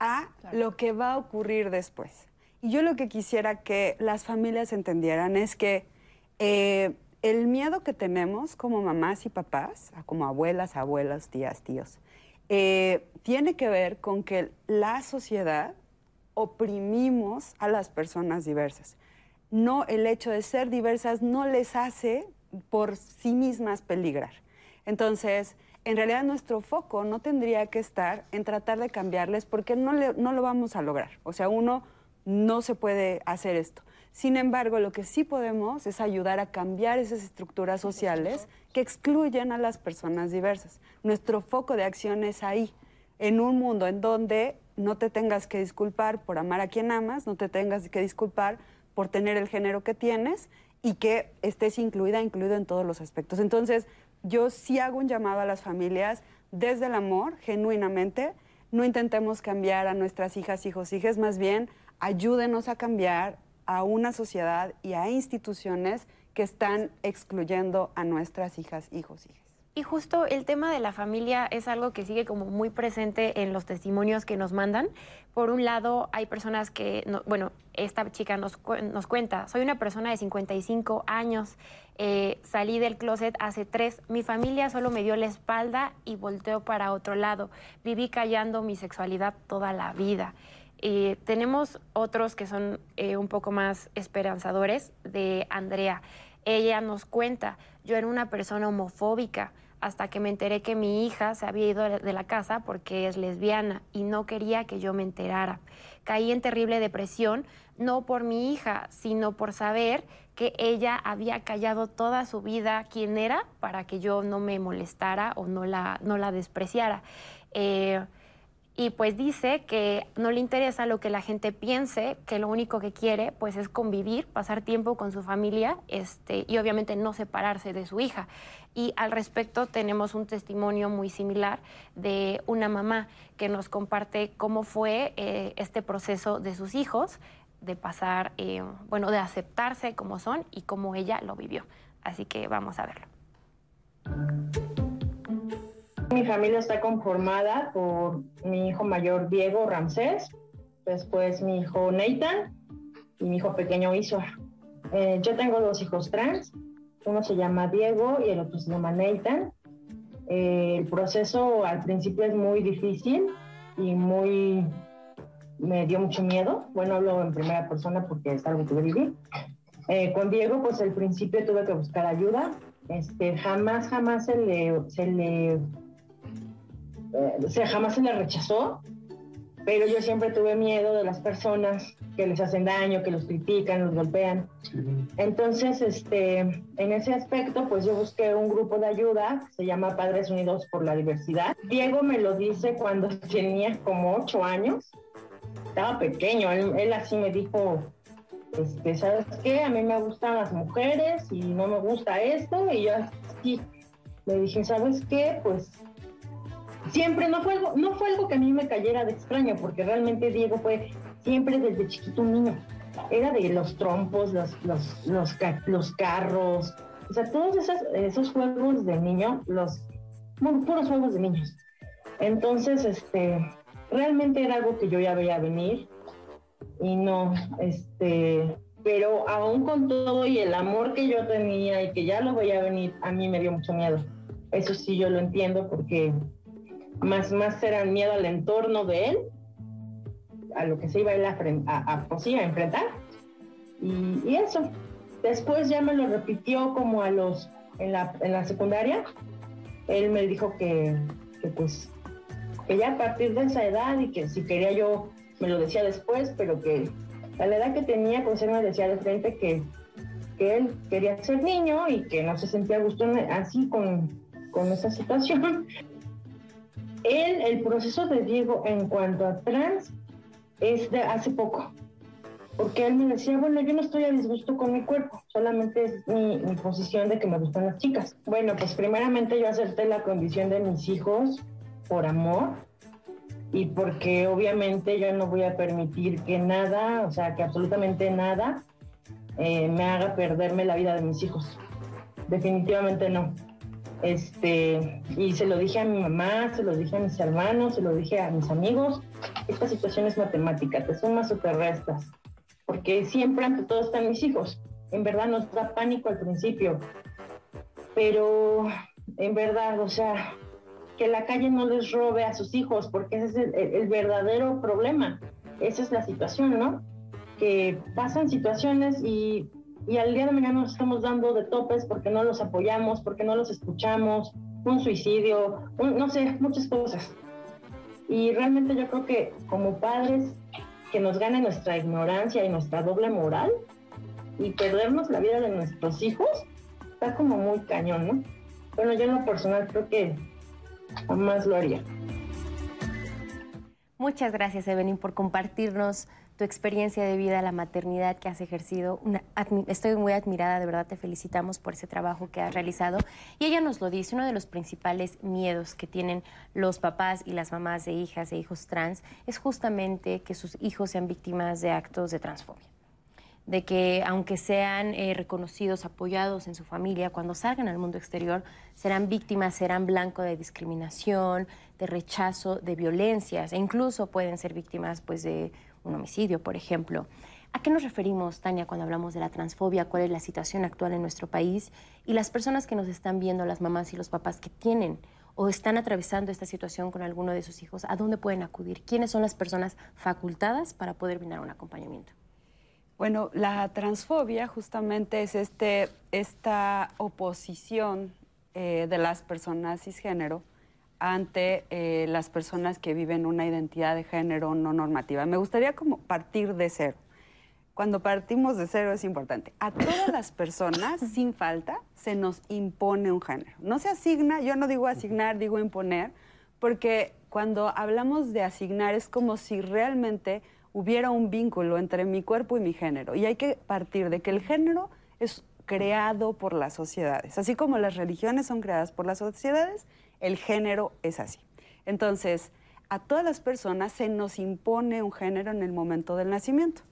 a lo que va a ocurrir después. Y yo lo que quisiera que las familias entendieran es que eh, el miedo que tenemos como mamás y papás, como abuelas, abuelas, tías, tíos, eh, tiene que ver con que la sociedad oprimimos a las personas diversas. No, el hecho de ser diversas no les hace por sí mismas peligrar. Entonces, en realidad nuestro foco no tendría que estar en tratar de cambiarles porque no lo vamos a lograr. O sea, uno no se puede hacer esto. Sin embargo, lo que sí podemos es ayudar a cambiar esas estructuras sociales que excluyen a las personas diversas. Nuestro foco de acción es ahí, en un mundo en donde no te tengas que disculpar por amar a quien amas, no te tengas que disculpar por tener el género que tienes y que estés incluida, incluido en todos los aspectos. Entonces, yo sí hago un llamado a las familias desde el amor, genuinamente. No intentemos cambiar a nuestras hijas, hijos, hijas, más bien ayúdenos a cambiar a una sociedad y a instituciones que están excluyendo a nuestras hijas, hijos, hijas. Y justo el tema de la familia es algo que sigue como muy presente en los testimonios que nos mandan. Por un lado, hay personas que, bueno, esta chica nos, nos, cuenta, soy una persona de 55 años, eh, salí del closet hace tres, mi familia solo me dio la espalda y volteó para otro lado, viví callando mi sexualidad toda la vida. Eh, tenemos otros que son eh, un poco más esperanzadores de Andrea. Ella nos cuenta, yo era una persona homofóbica hasta que me enteré que mi hija se había ido de la casa porque es lesbiana y no quería que yo me enterara. Caí en terrible depresión, no por mi hija, sino por saber que ella había callado toda su vida quién era para que yo no me molestara o no la, no la despreciara. Eh, y pues dice que no le interesa lo que la gente piense, que lo único que quiere pues es convivir, pasar tiempo con su familia este, y obviamente no separarse de su hija. Y al respecto tenemos un testimonio muy similar de una mamá que nos comparte cómo fue eh, este proceso de sus hijos, de pasar, eh, bueno, de aceptarse como son y cómo ella lo vivió. Así que vamos a verlo. Mi familia está conformada por mi hijo mayor Diego Ramsés, después mi hijo Nathan y mi hijo pequeño Isua. Eh, yo tengo dos hijos trans, uno se llama Diego y el otro se llama Nathan. Eh, el proceso al principio es muy difícil y muy me dio mucho miedo. Bueno, hablo en primera persona porque es algo que viví. Eh, con Diego, pues al principio tuve que buscar ayuda. Este, jamás, jamás se le, se le, eh, o sea, jamás se le rechazó, pero yo siempre tuve miedo de las personas que les hacen daño, que los critican, los golpean. Entonces, este, en ese aspecto, pues yo busqué un grupo de ayuda, se llama Padres Unidos por la Diversidad. Diego me lo dice cuando <laughs> tenía como ocho años, estaba pequeño, él, así me dijo, este, ¿sabes qué? A mí me gustan las mujeres y no me gusta esto, y yo así le dije, ¿sabes qué? Pues siempre no fue algo, no fue algo que a mí me cayera de extraño, porque realmente Diego fue siempre desde chiquito un niño. Era de los trompos, los, los, los, carros, o sea, todos esos, esos juegos de niño, los puros juegos de niños. Entonces, este, realmente era algo que yo ya veía venir y no, este, pero aún con todo y el amor que yo tenía y que ya lo veía venir, a mí me dio mucho miedo. Eso sí yo lo entiendo porque más, más era miedo al entorno de él, a lo que se iba a, pues a enfrentar. Y, eso. Después ya me lo repitió como a los, en la, en la secundaria. Él me dijo que, que pues que ya a partir de esa edad y que si quería yo, me lo decía después, pero que a la edad que tenía, pues él me decía de frente que, que él quería ser niño y que no se sentía a gusto así con, con esa situación. Él, el proceso de Diego en cuanto a trans es de hace poco, porque él me decía, bueno, yo no estoy a disgusto con mi cuerpo, solamente es mi, posición de que me gustan las chicas. Bueno, pues primeramente yo acepté la condición de mis hijos por amor y porque obviamente yo no voy a permitir que nada, o sea, que absolutamente nada eh, me haga perderme la vida de mis hijos. Definitivamente no. Este, y se lo dije a mi mamá, se lo dije a mis hermanos, se lo dije a mis amigos. Esta situación es matemática, te sumas o te restas. Porque siempre ante todo están mis hijos. En verdad nos da pánico al principio. Pero en verdad, o sea, que la calle no les robe a sus hijos, porque ese es el, verdadero problema. Esa es la situación, ¿no? Que pasan situaciones y, y, al día de mañana nos estamos dando de topes porque no los apoyamos, porque no los escuchamos, un suicidio, no sé, muchas cosas. Y realmente yo creo que como padres que nos gane nuestra ignorancia y nuestra doble moral y perdernos la vida de nuestros hijos, está como muy cañón, ¿no? Bueno, yo en lo personal creo que jamás lo haría. Muchas gracias, Evelyn, por compartirnos tu experiencia de vida, la maternidad que has ejercido. estoy muy admirada, de verdad te felicitamos por ese trabajo que has realizado. Y ella nos lo dice, uno de los principales miedos que tienen los papás y las mamás de hijas e hijos trans es justamente que sus hijos sean víctimas de actos de transfobia de que aunque sean eh, reconocidos, apoyados en su familia, cuando salgan al mundo exterior serán víctimas, serán blanco de discriminación, de rechazo, de violencias e incluso pueden ser víctimas pues, de un homicidio, por ejemplo. ¿A qué nos referimos, Tania, cuando hablamos de la transfobia? ¿Cuál es la situación actual en nuestro país? Y las personas que nos están viendo, las mamás y los papás que tienen o están atravesando esta situación con alguno de sus hijos, ¿a dónde pueden acudir? ¿Quiénes son las personas facultadas para poder brindar un acompañamiento? Bueno, la transfobia justamente es este, esta oposición eh, de las personas cisgénero ante eh, las personas que viven una identidad de género no normativa. Me gustaría como partir de cero. Cuando partimos de cero es importante. A todas las personas, sin falta, se nos impone un género. No se asigna, yo no digo asignar, digo imponer, porque cuando hablamos de asignar es como si realmente hubiera un vínculo entre mi cuerpo y mi género. Y hay que partir de que el género es creado por las sociedades. Así como las religiones son creadas por las sociedades, el género es así. Entonces, a todas las personas se nos impone un género en el momento del nacimiento.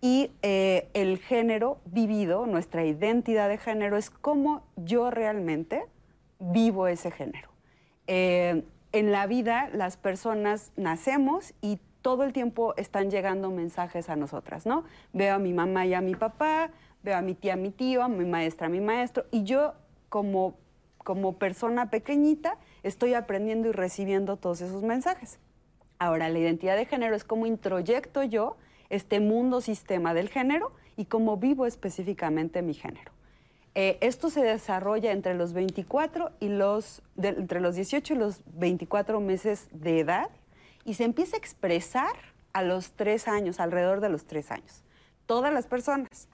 Y eh, el género vivido, nuestra identidad de género, es cómo yo realmente vivo ese género. Eh, en la vida las personas nacemos y todo el tiempo están llegando mensajes a nosotras, ¿no? Veo a mi mamá y a mi papá, veo a mi tía, a mi tío, a mi maestra, a mi maestro, y yo como, como persona pequeñita estoy aprendiendo y recibiendo todos esos mensajes. Ahora, la identidad de género es cómo introyecto yo este mundo sistema del género y cómo vivo específicamente mi género. Eh, esto se desarrolla entre los 24 y los, entre los 18 y los 24 meses de edad y se empieza a expresar a los tres años, alrededor de los tres años. Todas las personas.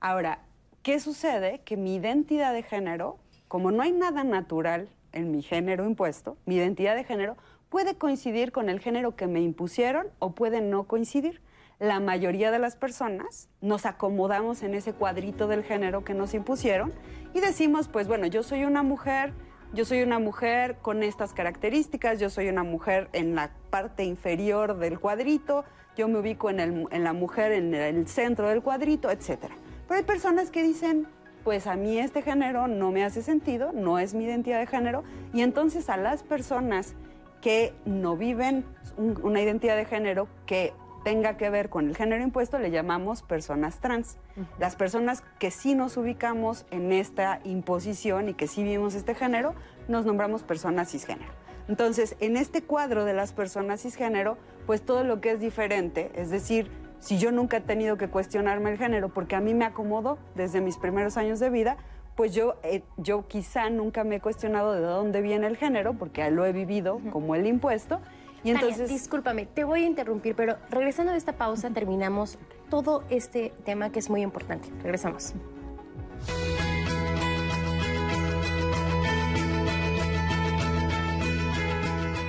Ahora, ¿qué sucede? Que mi identidad de género, como no hay nada natural en mi género impuesto, mi identidad de género puede coincidir con el género que me impusieron o puede no coincidir la mayoría de las personas nos acomodamos en ese cuadrito del género que nos impusieron y decimos, pues bueno, yo soy una mujer, yo soy una mujer con estas características, yo soy una mujer en la parte inferior del cuadrito, yo me ubico en, la mujer en el centro del cuadrito, etc. Pero hay personas que dicen, pues a mí este género no me hace sentido, no es mi identidad de género, y entonces a las personas que no viven una identidad de género, que tenga que ver con el género impuesto le llamamos personas trans. Las personas que sí nos ubicamos en esta imposición y que sí vivimos este género, nos nombramos personas cisgénero. Entonces, en este cuadro de las personas cisgénero, pues todo lo que es diferente, es decir, si yo nunca he tenido que cuestionarme el género porque a mí me acomodó desde mis primeros años de vida, pues yo, eh, yo quizá nunca me he cuestionado de dónde viene el género porque lo he vivido como el impuesto y entonces... discúlpame, te voy a interrumpir, pero regresando de esta pausa terminamos todo este tema que es muy importante. Regresamos.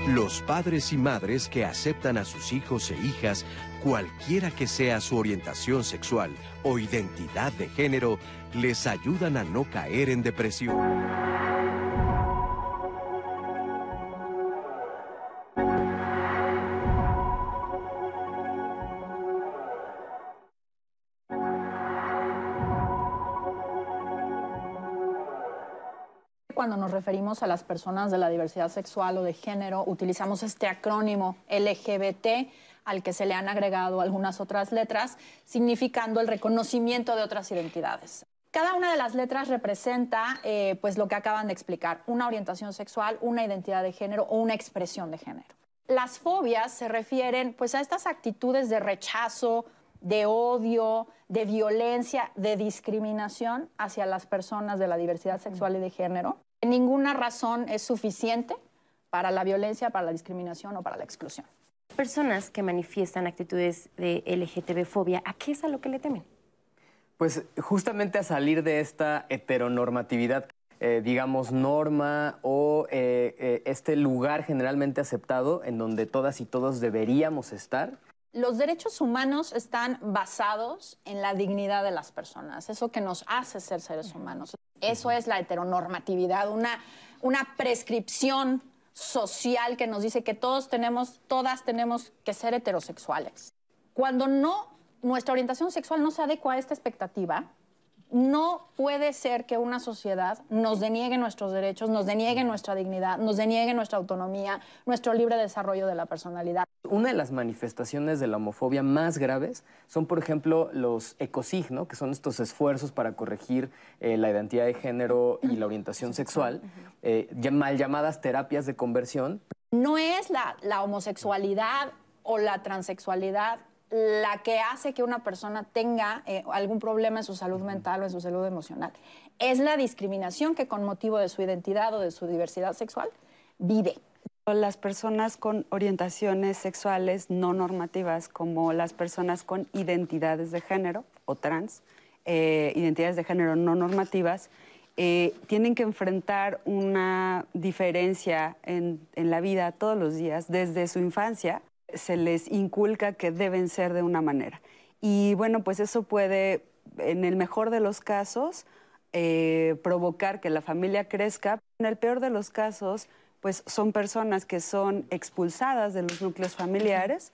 Los padres y madres que aceptan a sus hijos e hijas, cualquiera que sea su orientación sexual o identidad de género, les ayudan a no caer en depresión. cuando nos referimos a las personas de la diversidad sexual o de género, utilizamos este acrónimo LGBT al que se le han agregado algunas otras letras, significando el reconocimiento de otras identidades. Cada una de las letras representa eh, pues lo que acaban de explicar, una orientación sexual, una identidad de género o una expresión de género. Las fobias se refieren pues a estas actitudes de rechazo, de odio, de violencia, de discriminación hacia las personas de la diversidad sexual y de género Ninguna razón es suficiente para la violencia, para la discriminación o para la exclusión. Personas que manifiestan actitudes de LGTB-fobia, ¿a qué es a lo que le temen? Pues justamente a salir de esta heteronormatividad, eh, digamos, norma o eh, eh, este lugar generalmente aceptado en donde todas y todos deberíamos estar. Los derechos humanos están basados en la dignidad de las personas, eso que nos hace ser seres humanos. Eso es la heteronormatividad, una, una prescripción social que nos dice que todos tenemos, todas tenemos que ser heterosexuales. Cuando no, nuestra orientación sexual no se adecua a esta expectativa, no puede ser que una sociedad nos deniegue nuestros derechos, nos deniegue nuestra dignidad, nos deniegue nuestra autonomía, nuestro libre desarrollo de la personalidad. Una de las manifestaciones de la homofobia más graves son, por ejemplo, los ecosig, que son estos esfuerzos para corregir eh, la identidad de género y la orientación sexual, eh, mal llamadas terapias de conversión. No es la homosexualidad o la transexualidad la que hace que una persona tenga eh, algún problema en su salud mental o en su salud emocional. Es la discriminación que con motivo de su identidad o de su diversidad sexual vive. Las personas con orientaciones sexuales no normativas, como las personas con identidades de género o trans, eh, identidades de género no normativas, eh, tienen que enfrentar una diferencia en la vida todos los días, desde su infancia se les inculca que deben ser de una manera. Y bueno, pues eso puede, en el mejor de los casos, eh, provocar que la familia crezca. En el peor de los casos, pues son personas que son expulsadas de los núcleos familiares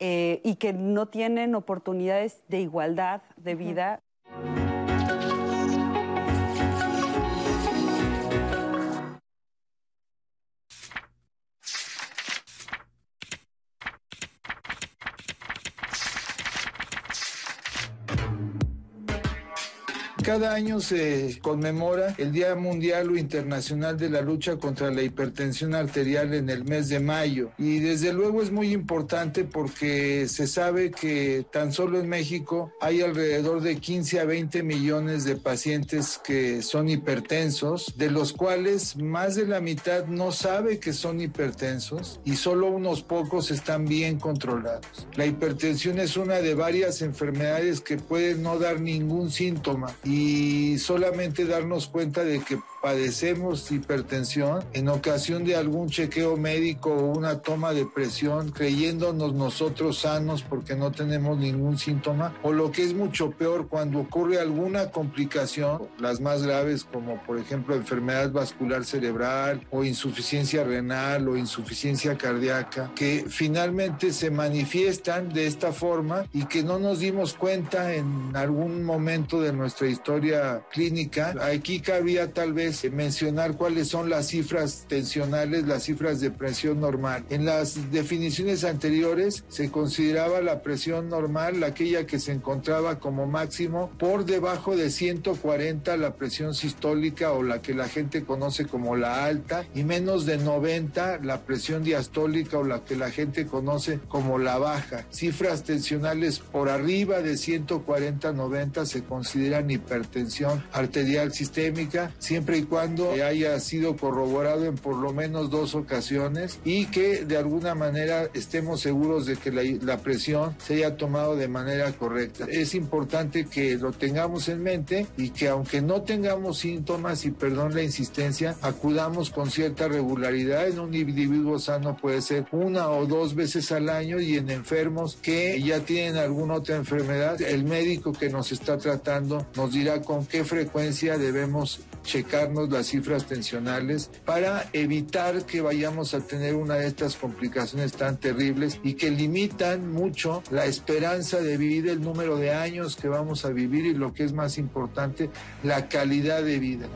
eh, y que no tienen oportunidades de igualdad de vida. Cada año se conmemora el Día Mundial o Internacional de la Lucha contra la Hipertensión Arterial en el mes de mayo. Y desde luego es muy importante porque se sabe que tan solo en México hay alrededor de 15 a 20 millones de pacientes que son hipertensos, de los cuales más de la mitad no sabe que son hipertensos y solo unos pocos están bien controlados. La hipertensión es una de varias enfermedades que pueden no dar ningún síntoma y solamente darnos cuenta de que padecemos hipertensión en ocasión de algún chequeo médico o una toma de presión, creyéndonos nosotros sanos porque no tenemos ningún síntoma, o lo que es mucho peor cuando ocurre alguna complicación, las más graves como por ejemplo enfermedad vascular cerebral o insuficiencia renal o insuficiencia cardíaca, que finalmente se manifiestan de esta forma y que no nos dimos cuenta en algún momento de nuestra historia clínica. Aquí cabía tal vez mencionar cuáles son las cifras tensionales, las cifras de presión normal. En las definiciones anteriores se consideraba la presión normal aquella que se encontraba como máximo por debajo de 140 la presión sistólica o la que la gente conoce como la alta y menos de 90 la presión diastólica o la que la gente conoce como la baja. Cifras tensionales por arriba de 140-90 se consideran hipertensión arterial sistémica siempre y cuando haya sido corroborado en por lo menos dos ocasiones y que de alguna manera estemos seguros de que la, presión se haya tomado de manera correcta. Es importante que lo tengamos en mente y que aunque no tengamos síntomas y perdón la insistencia, acudamos con cierta regularidad. En un individuo sano puede ser una o dos veces al año y en enfermos que ya tienen alguna otra enfermedad, el médico que nos está tratando nos dirá con qué frecuencia debemos checarnos las cifras tensionales para evitar que vayamos a tener una de estas complicaciones tan terribles y que limitan mucho la esperanza de vida, el número de años que vamos a vivir y lo que es más importante, la calidad de vida.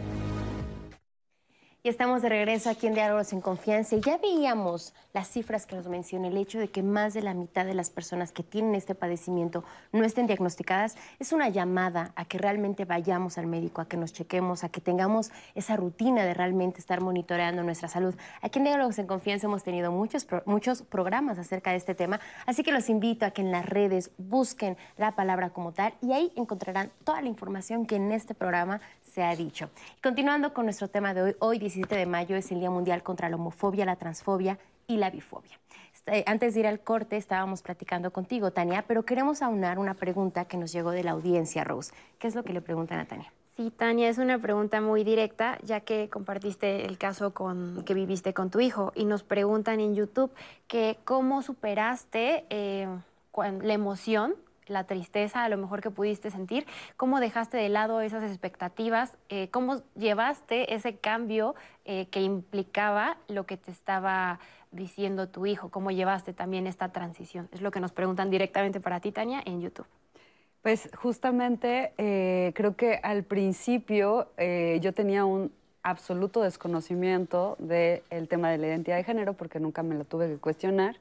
Y estamos de regreso aquí en Diálogos en Confianza. Ya veíamos las cifras que nos mencioné, el hecho de que más de la mitad de las personas que tienen este padecimiento no estén diagnosticadas, es una llamada a que realmente vayamos al médico, a que nos chequemos, a que tengamos esa rutina de realmente estar monitoreando nuestra salud. Aquí en Diálogos en Confianza hemos tenido muchos, muchos programas acerca de este tema, así que los invito a que en las redes busquen la palabra como tal y ahí encontrarán toda la información que en este programa se ha dicho. Continuando con nuestro tema de hoy, hoy 17 de mayo es el Día Mundial contra la Homofobia, la Transfobia y la Bifobia. Este, antes de ir al corte estábamos platicando contigo, Tania, pero queremos aunar una pregunta que nos llegó de la audiencia, Rose. ¿Qué es lo que le preguntan a Tania? Sí, Tania, es una pregunta muy directa, ya que compartiste el caso con, que viviste con tu hijo y nos preguntan en YouTube que cómo superaste eh, la emoción la tristeza a lo mejor que pudiste sentir, cómo dejaste de lado esas expectativas, eh, cómo llevaste ese cambio eh, que implicaba lo que te estaba diciendo tu hijo, cómo llevaste también esta transición. Es lo que nos preguntan directamente para ti, Tania, en YouTube. Pues justamente eh, creo que al principio yo tenía un absoluto desconocimiento del tema de la identidad de género porque nunca me lo tuve que cuestionar.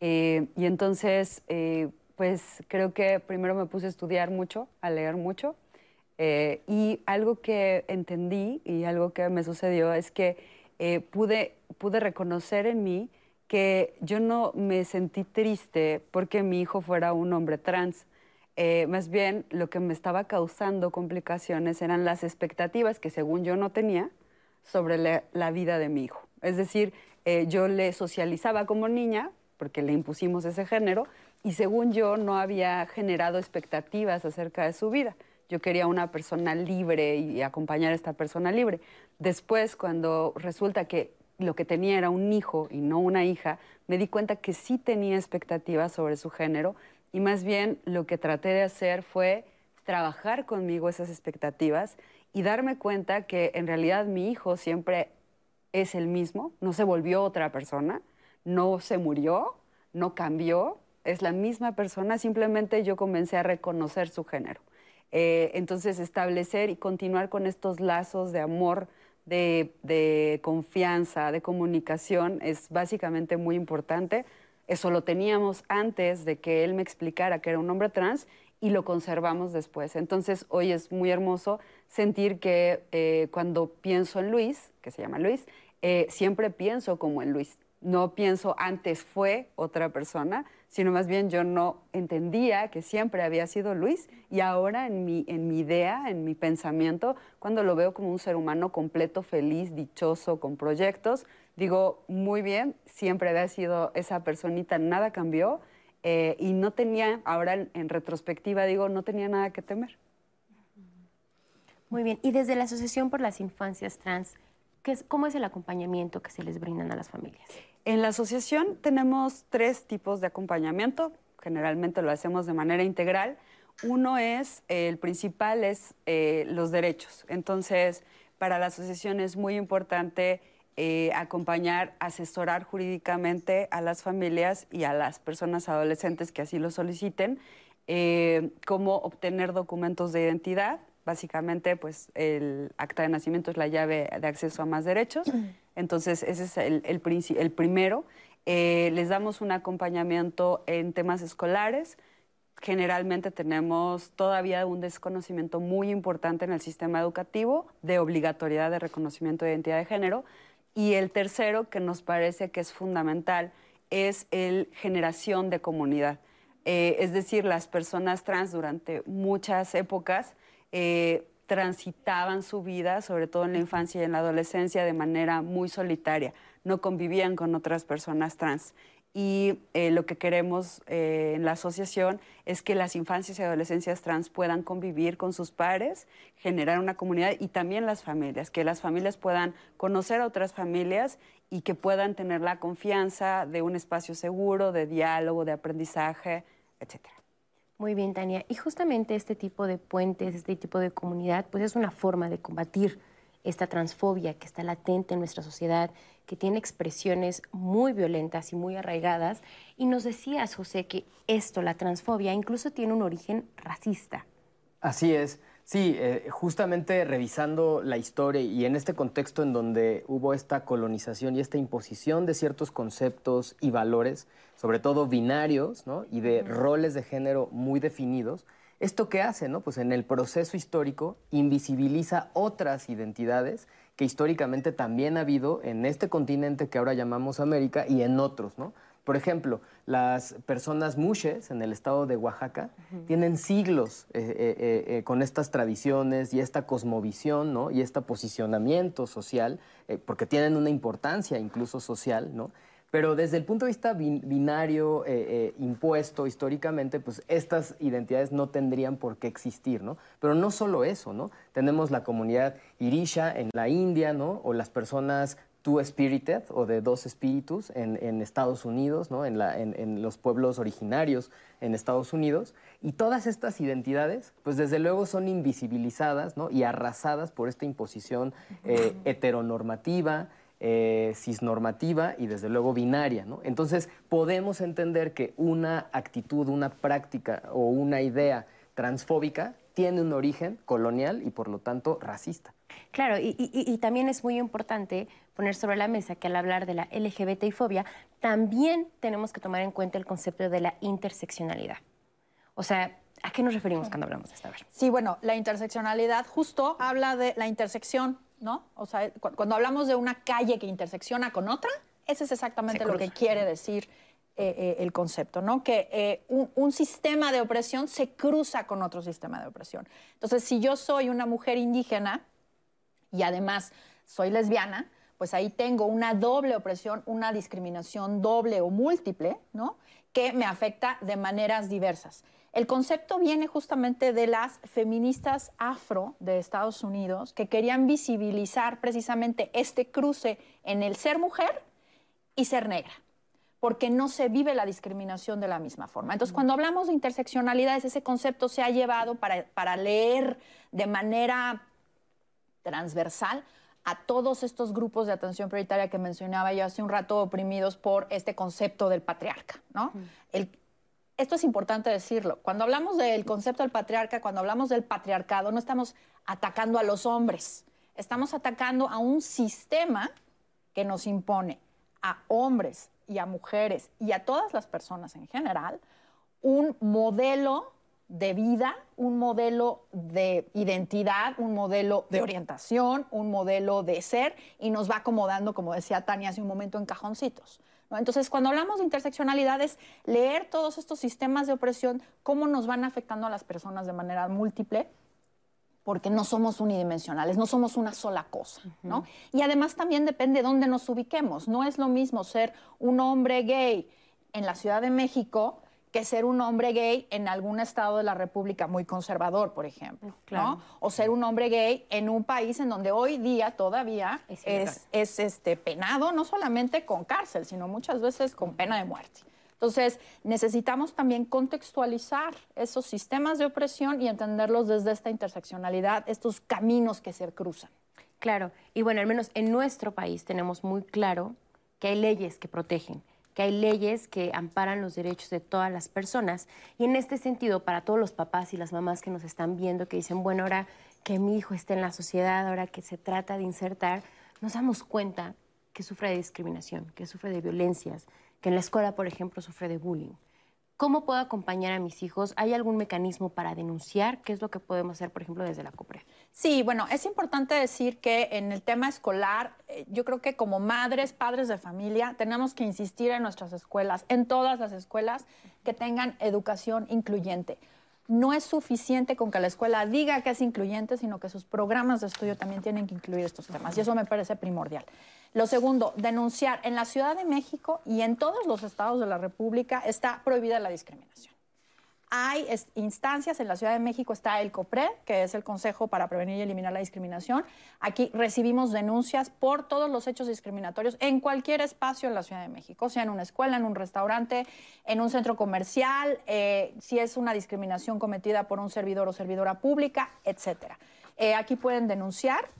y entonces pues creo que primero me puse a estudiar mucho, a leer mucho. Eh, y algo que entendí y algo que me sucedió es que eh, pude, pude reconocer en mí que yo no me sentí triste porque mi hijo fuera un hombre trans. Eh, más bien lo que me estaba causando complicaciones eran las expectativas que según yo no tenía sobre la, la vida de mi hijo. Es decir, yo le socializaba como niña, porque le impusimos ese género, y según yo no había generado expectativas acerca de su vida. Yo quería una persona libre y acompañar a esta persona libre. Después, cuando resulta que lo que tenía era un hijo y no una hija, me di cuenta que sí tenía expectativas sobre su género y más bien lo que traté de hacer fue trabajar conmigo esas expectativas y darme cuenta que en realidad mi hijo siempre es el mismo, no se volvió otra persona, no se murió, no cambió, es la misma persona, simplemente yo comencé a reconocer su género. Eh, entonces, establecer y continuar con estos lazos de amor, de, confianza, de comunicación, es básicamente muy importante. Eso lo teníamos antes de que él me explicara que era un hombre trans y lo conservamos después. Entonces, hoy es muy hermoso sentir que eh, cuando pienso en Luis, que se llama Luis, eh, siempre pienso como en Luis. No pienso antes fue otra persona, sino más bien yo no entendía que siempre había sido Luis y ahora en mi, en mi idea, en mi pensamiento, cuando lo veo como un ser humano completo, feliz, dichoso, con proyectos, digo, muy bien, siempre había sido esa personita, nada cambió eh, y no tenía, ahora en, retrospectiva digo, no tenía nada que temer. Muy bien, y desde la Asociación por las Infancias Trans, ¿qué es, ¿cómo es el acompañamiento que se les brindan a las familias? En la asociación tenemos tres tipos de acompañamiento, generalmente lo hacemos de manera integral. Uno es, el principal es eh, los derechos. Entonces, para la asociación es muy importante eh, acompañar, asesorar jurídicamente a las familias y a las personas adolescentes que así lo soliciten, eh, cómo obtener documentos de identidad. Básicamente, pues el acta de nacimiento es la llave de acceso a más derechos. <clears throat> Entonces, ese es el, el, primero. Eh, les damos un acompañamiento en temas escolares. Generalmente tenemos todavía un desconocimiento muy importante en el sistema educativo de obligatoriedad de reconocimiento de identidad de género. Y el tercero, que nos parece que es fundamental, es el generación de comunidad. Eh, es decir, las personas trans durante muchas épocas eh, transitaban su vida, sobre todo en la infancia y en la adolescencia, de manera muy solitaria. No convivían con otras personas trans y eh, lo que queremos eh, en la asociación es que las infancias y adolescencias trans puedan convivir con sus pares, generar una comunidad y también las familias, que las familias puedan conocer a otras familias y que puedan tener la confianza de un espacio seguro, de diálogo, de aprendizaje, etc. Muy bien, Tania. Y justamente este tipo de puentes, este tipo de comunidad, pues es una forma de combatir esta transfobia que está latente en nuestra sociedad, que tiene expresiones muy violentas y muy arraigadas. Y nos decías, José, que esto, la transfobia, incluso tiene un origen racista. Así es. Sí, eh, justamente revisando la historia y en este contexto en donde hubo esta colonización y esta imposición de ciertos conceptos y valores, sobre todo binarios, ¿no? y de roles de género muy definidos, ¿Esto qué hace? No? Pues en el proceso histórico invisibiliza otras identidades que históricamente también ha habido en este continente que ahora llamamos América y en otros, ¿no? Por ejemplo, las personas mushes en el estado de Oaxaca tienen siglos eh, eh, eh, con estas tradiciones y esta cosmovisión, ¿no? Y este posicionamiento social, porque tienen una importancia incluso social, ¿no? Pero desde el punto de vista binario, eh, eh, impuesto históricamente, pues estas identidades no tendrían por qué existir, ¿no? Pero no solo eso, ¿no? Tenemos la comunidad Irisha en la India, ¿no? O las personas Two-Spirited o de dos espíritus en, Estados Unidos, ¿no? En, los pueblos originarios en Estados Unidos. Y todas estas identidades, pues desde luego son invisibilizadas ¿no? y arrasadas por esta imposición eh, heteronormativa, eh, cisnormativa y desde luego binaria. ¿no? Entonces podemos entender que una actitud, una práctica o una idea transfóbica tiene un origen colonial y por lo tanto racista. Claro, y, también es muy importante poner sobre la mesa que al hablar de la LGBT fobia, también tenemos que tomar en cuenta el concepto de la interseccionalidad. O sea, ¿a qué nos referimos cuando hablamos de esta? Sí, bueno, la interseccionalidad justo habla de la intersección ¿no? O sea, cuando hablamos de una calle que intersecciona con otra, ese es exactamente lo que quiere decir eh, eh, el concepto, ¿no? Que eh, un, sistema de opresión se cruza con otro sistema de opresión. Entonces, si yo soy una mujer indígena y además soy lesbiana, pues ahí tengo una doble opresión, una discriminación doble o múltiple, ¿no? Que me afecta de maneras diversas. El concepto viene justamente de las feministas afro de Estados Unidos que querían visibilizar precisamente este cruce en el ser mujer y ser negra, porque no se vive la discriminación de la misma forma. Entonces, cuando hablamos de interseccionalidades, ese concepto se ha llevado para, leer de manera transversal a todos estos grupos de atención prioritaria que mencionaba yo hace un rato, oprimidos por este concepto del patriarca, ¿no? el, esto es importante decirlo. Cuando hablamos del concepto del patriarca, cuando hablamos del patriarcado, no estamos atacando a los hombres, estamos atacando a un sistema que nos impone a hombres y a mujeres y a todas las personas en general un modelo de vida, un modelo de identidad, un modelo de orientación, un modelo de ser y nos va acomodando, como decía Tania hace un momento, en cajoncitos. Entonces, cuando hablamos de interseccionalidad es leer todos estos sistemas de opresión, cómo nos van afectando a las personas de manera múltiple porque no somos unidimensionales, no somos una sola cosa, ¿no? Y además también depende de dónde nos ubiquemos. No es lo mismo ser un hombre gay en la Ciudad de México que ser un hombre gay en algún estado de la República muy conservador, por ejemplo, ¿no? O ser un hombre gay en un país en donde hoy día todavía es, es, este, penado, no solamente con cárcel, sino muchas veces con pena de muerte. Entonces, necesitamos también contextualizar esos sistemas de opresión y entenderlos desde esta interseccionalidad, estos caminos que se cruzan. Claro, y bueno, al menos en nuestro país tenemos muy claro que hay leyes que protegen, que hay leyes que amparan los derechos de todas las personas. Y en este sentido, para todos los papás y las mamás que nos están viendo, que dicen, bueno, ahora que mi hijo esté en la sociedad, ahora que se trata de insertar, nos damos cuenta que sufre de discriminación, que sufre de violencias, que en la escuela, por ejemplo, sufre de bullying. ¿Cómo puedo acompañar a mis hijos? ¿Hay algún mecanismo para denunciar? ¿Qué es lo que podemos hacer, por ejemplo, desde la COPRE? Sí, bueno, es importante decir que en el tema escolar, eh, yo creo que como madres, padres de familia, tenemos que insistir en nuestras escuelas, en todas las escuelas, que tengan educación incluyente no es suficiente con que la escuela diga que es incluyente, sino que sus programas de estudio también tienen que incluir estos temas. Y eso me parece primordial. Lo segundo, denunciar. En la Ciudad de México y en todos los estados de la República está prohibida la discriminación. Hay instancias, en la Ciudad de México está el COPRED, que es el Consejo para Prevenir y Eliminar la Discriminación. Aquí recibimos denuncias por todos los hechos discriminatorios en cualquier espacio en la Ciudad de México, sea en una escuela, en un restaurante, en un centro comercial, eh, si es una discriminación cometida por un servidor o servidora pública, etc. Eh, aquí pueden denunciar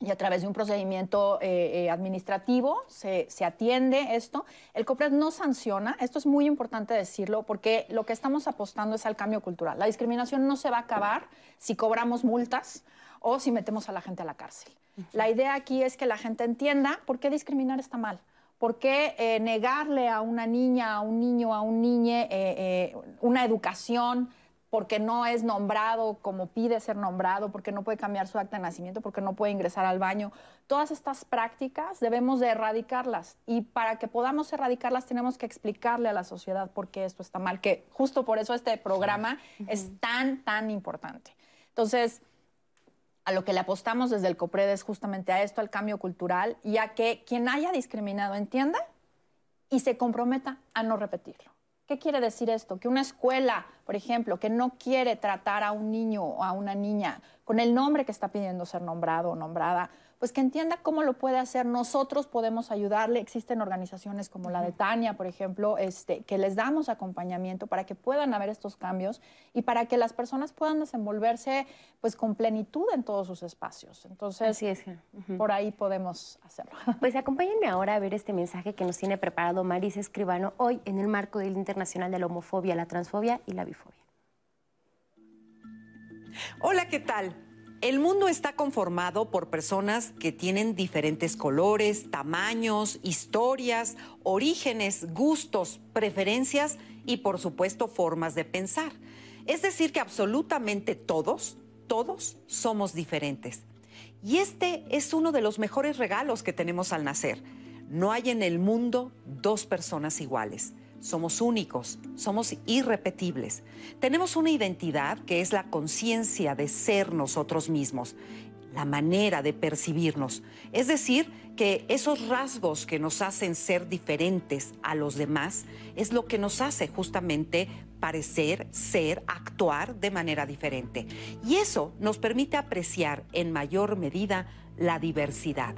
y a través de un procedimiento eh, eh, administrativo se, atiende esto. El COPRED no sanciona, esto es muy importante decirlo, porque lo que estamos apostando es al cambio cultural. La discriminación no se va a acabar si cobramos multas o si metemos a la gente a la cárcel. La idea aquí es que la gente entienda por qué discriminar está mal. ¿Por qué eh, negarle a una niña, a un niño, a un niñe una educación porque no es nombrado como pide ser nombrado, porque no puede cambiar su acta de nacimiento, porque no puede ingresar al baño. Todas estas prácticas debemos de erradicarlas y para que podamos erradicarlas tenemos que explicarle a la sociedad por qué esto está mal, que justo por eso este programa es tan, tan importante. Entonces, a lo que le apostamos desde el COPRED es justamente a esto, al cambio cultural y a que quien haya discriminado entienda y se comprometa a no repetirlo. ¿Qué quiere decir esto? Que una escuela, por ejemplo, que no quiere tratar a un niño o a una niña con el nombre que está pidiendo ser nombrado o nombrada, pues que entienda cómo lo puede hacer. Nosotros podemos ayudarle. Existen organizaciones como la de Tania, por ejemplo, este, que les damos acompañamiento para que puedan haber estos cambios y para que las personas puedan desenvolverse pues con plenitud en todos sus espacios. Entonces, por ahí podemos hacerlo. <laughs> Pues acompáñenme ahora a ver este mensaje que nos tiene preparado Marisa Escribano hoy en el marco del Internacional de la Homofobia, la Transfobia y la Bifobia. Hola, ¿qué tal? El mundo está conformado por personas que tienen diferentes colores, tamaños, historias, orígenes, gustos, preferencias y por supuesto formas de pensar. Es decir, que absolutamente todos, todos somos diferentes. Y este es uno de los mejores regalos que tenemos al nacer. No hay en el mundo dos personas iguales. Somos únicos, somos irrepetibles. Tenemos una identidad que es la conciencia de ser nosotros mismos, la manera de percibirnos. Es decir, que esos rasgos que nos hacen ser diferentes a los demás es lo que nos hace justamente parecer, ser, actuar de manera diferente. Y eso nos permite apreciar en mayor medida la diversidad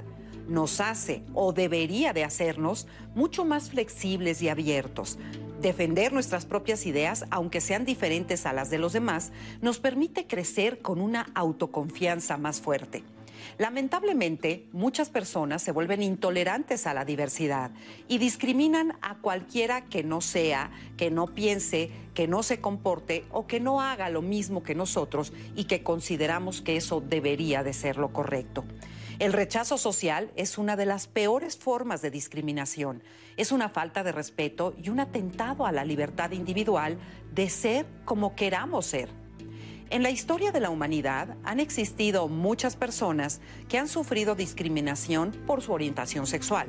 nos hace o debería de hacernos mucho más flexibles y abiertos. Defender nuestras propias ideas, aunque sean diferentes a las de los demás, nos permite crecer con una autoconfianza más fuerte. Lamentablemente, muchas personas se vuelven intolerantes a la diversidad y discriminan a cualquiera que no sea, que no piense, que no se comporte o que no haga lo mismo que nosotros y que consideramos que eso debería de ser lo correcto. El rechazo social es una de las peores formas de discriminación. Es una falta de respeto y un atentado a la libertad individual de ser como queramos ser. En la historia de la humanidad han existido muchas personas que han sufrido discriminación por su orientación sexual.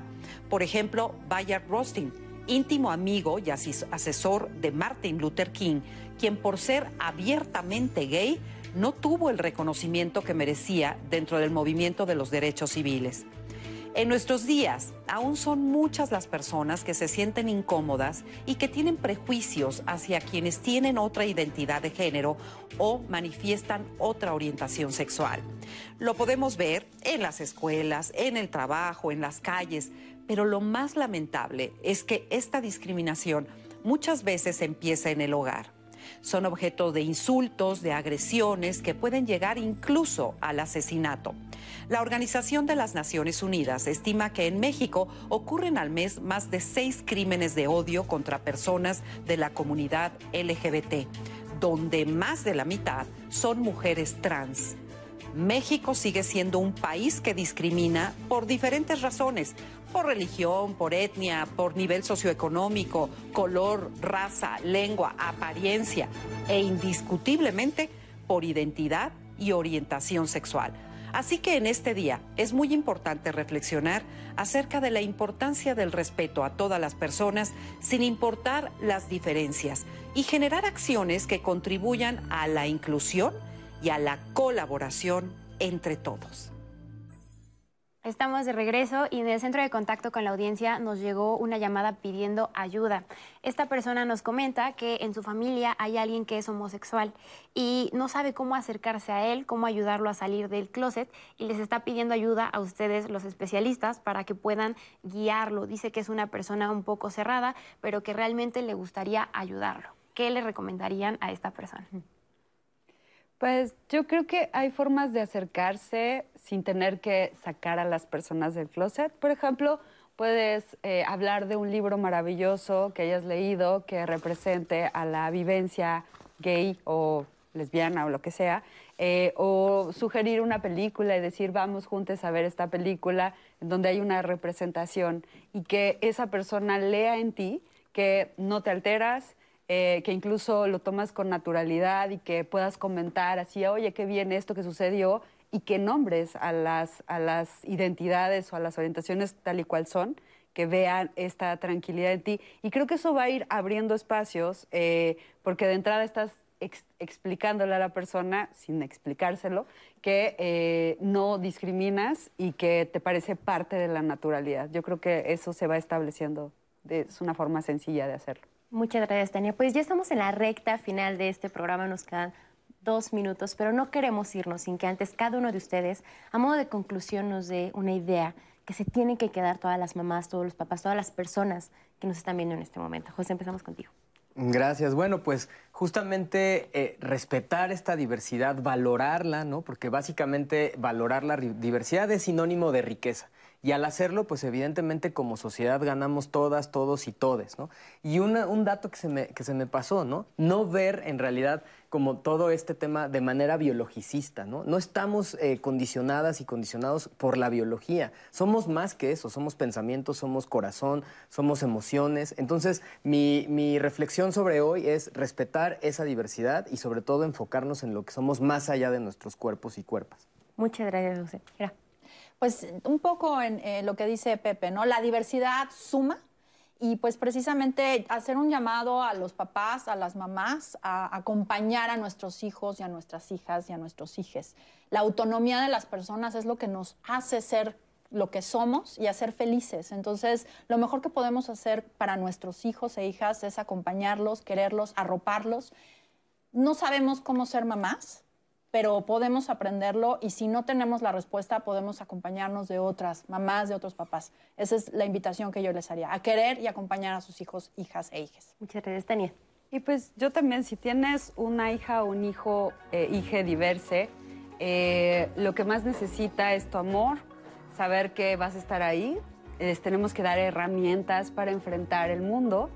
Por ejemplo, Bayard Rustin, íntimo amigo y asesor de Martin Luther King, quien por ser abiertamente gay no tuvo el reconocimiento que merecía dentro del movimiento de los derechos civiles. En nuestros días, aún son muchas las personas que se sienten incómodas y que tienen prejuicios hacia quienes tienen otra identidad de género o manifiestan otra orientación sexual. Lo podemos ver en las escuelas, en el trabajo, en las calles, pero lo más lamentable es que esta discriminación muchas veces empieza en el hogar. Son objeto de insultos, de agresiones que pueden llegar incluso al asesinato. La Organización de las Naciones Unidas estima que en México ocurren al mes más de seis crímenes de odio contra personas de la comunidad LGBT, donde más de la mitad son mujeres trans. México sigue siendo un país que discrimina por diferentes razones, por religión, por etnia, por nivel socioeconómico, color, raza, lengua, apariencia e indiscutiblemente por identidad y orientación sexual. Así que en este día es muy importante reflexionar acerca de la importancia del respeto a todas las personas sin importar las diferencias y generar acciones que contribuyan a la inclusión y a la colaboración entre todos. Estamos de regreso y en el centro de contacto con la audiencia nos llegó una llamada pidiendo ayuda. Esta persona nos comenta que en su familia hay alguien que es homosexual y no sabe cómo acercarse a él, cómo ayudarlo a salir del closet y les está pidiendo ayuda a ustedes, los especialistas, para que puedan guiarlo. Dice que es una persona un poco cerrada, pero que realmente le gustaría ayudarlo. ¿Qué le recomendarían a esta persona? Pues yo creo que hay formas de acercarse sin tener que sacar a las personas del closet. Por ejemplo, puedes eh, hablar de un libro maravilloso que hayas leído que represente a la vivencia gay o lesbiana o lo que sea, eh, o sugerir una película y decir vamos juntos a ver esta película donde hay una representación y que esa persona lea en ti que no te alteras, eh, que incluso lo tomas con naturalidad y que puedas comentar así, oye, qué bien esto que sucedió, y que nombres a las, a las identidades o a las orientaciones tal y cual son, que vean esta tranquilidad en ti. Y creo que eso va a ir abriendo espacios, eh, porque de entrada estás explicándole a la persona, sin explicárselo, que eh, no discriminas y que te parece parte de la naturalidad. Yo creo que eso se va estableciendo, es una forma sencilla de hacerlo. Muchas gracias, Tania. Pues ya estamos en la recta final de este programa, nos quedan dos minutos, pero no queremos irnos sin que antes cada uno de ustedes, a modo de conclusión, nos dé una idea que se tienen que quedar todas las mamás, todos los papás, todas las personas que nos están viendo en este momento. José, empezamos contigo. Gracias. Bueno, pues justamente eh, respetar esta diversidad, valorarla, ¿no? Porque básicamente valorar la diversidad es sinónimo de riqueza. Y al hacerlo, pues evidentemente como sociedad ganamos todas, todos y todes, ¿no? Y un dato que se, me, que se me pasó, ¿no? No ver en realidad como todo este tema de manera biologicista, ¿no? No estamos eh, condicionadas y condicionados por la biología. Somos más que eso, somos pensamientos, somos corazón, somos emociones. Entonces, mi, mi reflexión sobre hoy es respetar esa diversidad y sobre todo enfocarnos en lo que somos más allá de nuestros cuerpos y cuerpas. Muchas gracias, José. Pues un poco en lo que dice Pepe, ¿no? La diversidad suma y pues precisamente hacer un llamado a los papás, a las mamás, a acompañar a nuestros hijos y a nuestras hijas y a nuestros hijes. La autonomía de las personas es lo que nos hace ser lo que somos y hacer felices. Entonces, lo mejor que podemos hacer para nuestros hijos e hijas es acompañarlos, quererlos, arroparlos. No sabemos cómo ser mamás, pero podemos aprenderlo y si no tenemos la respuesta, podemos acompañarnos de otras mamás, de otros papás. Esa es la invitación que yo les haría, a querer y acompañar a sus hijos, hijas e hijas. Muchas gracias, Tania. Y pues yo también, si tienes una hija o un hijo, eh, hija diverse, eh, lo que más necesita es tu amor, saber que vas a estar ahí. Les tenemos que dar herramientas para enfrentar el mundo.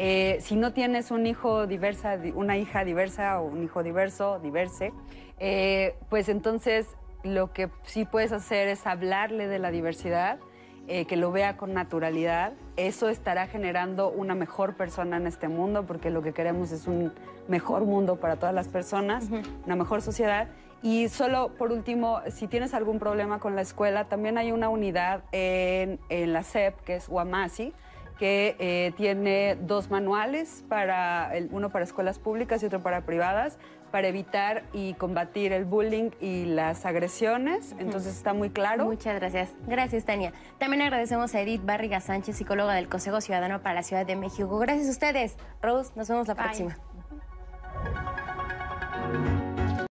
Eh, si no tienes un hijo diversa, una hija diversa o un hijo diverso, diverse, eh, pues entonces lo que sí puedes hacer es hablarle de la diversidad, eh, que lo vea con naturalidad. Eso estará generando una mejor persona en este mundo, porque lo que queremos es un mejor mundo para todas las personas, una mejor sociedad. Y solo por último, si tienes algún problema con la escuela, también hay una unidad en, en la SEP, que es Guamasi, que eh, tiene dos manuales, para el, uno para escuelas públicas y otro para privadas, para evitar y combatir el bullying y las agresiones. Entonces está muy claro. Muchas gracias. Gracias, Tania. También agradecemos a Edith Barriga Sánchez, psicóloga del Consejo Ciudadano para la Ciudad de México. Gracias a ustedes. Rose, nos vemos la próxima.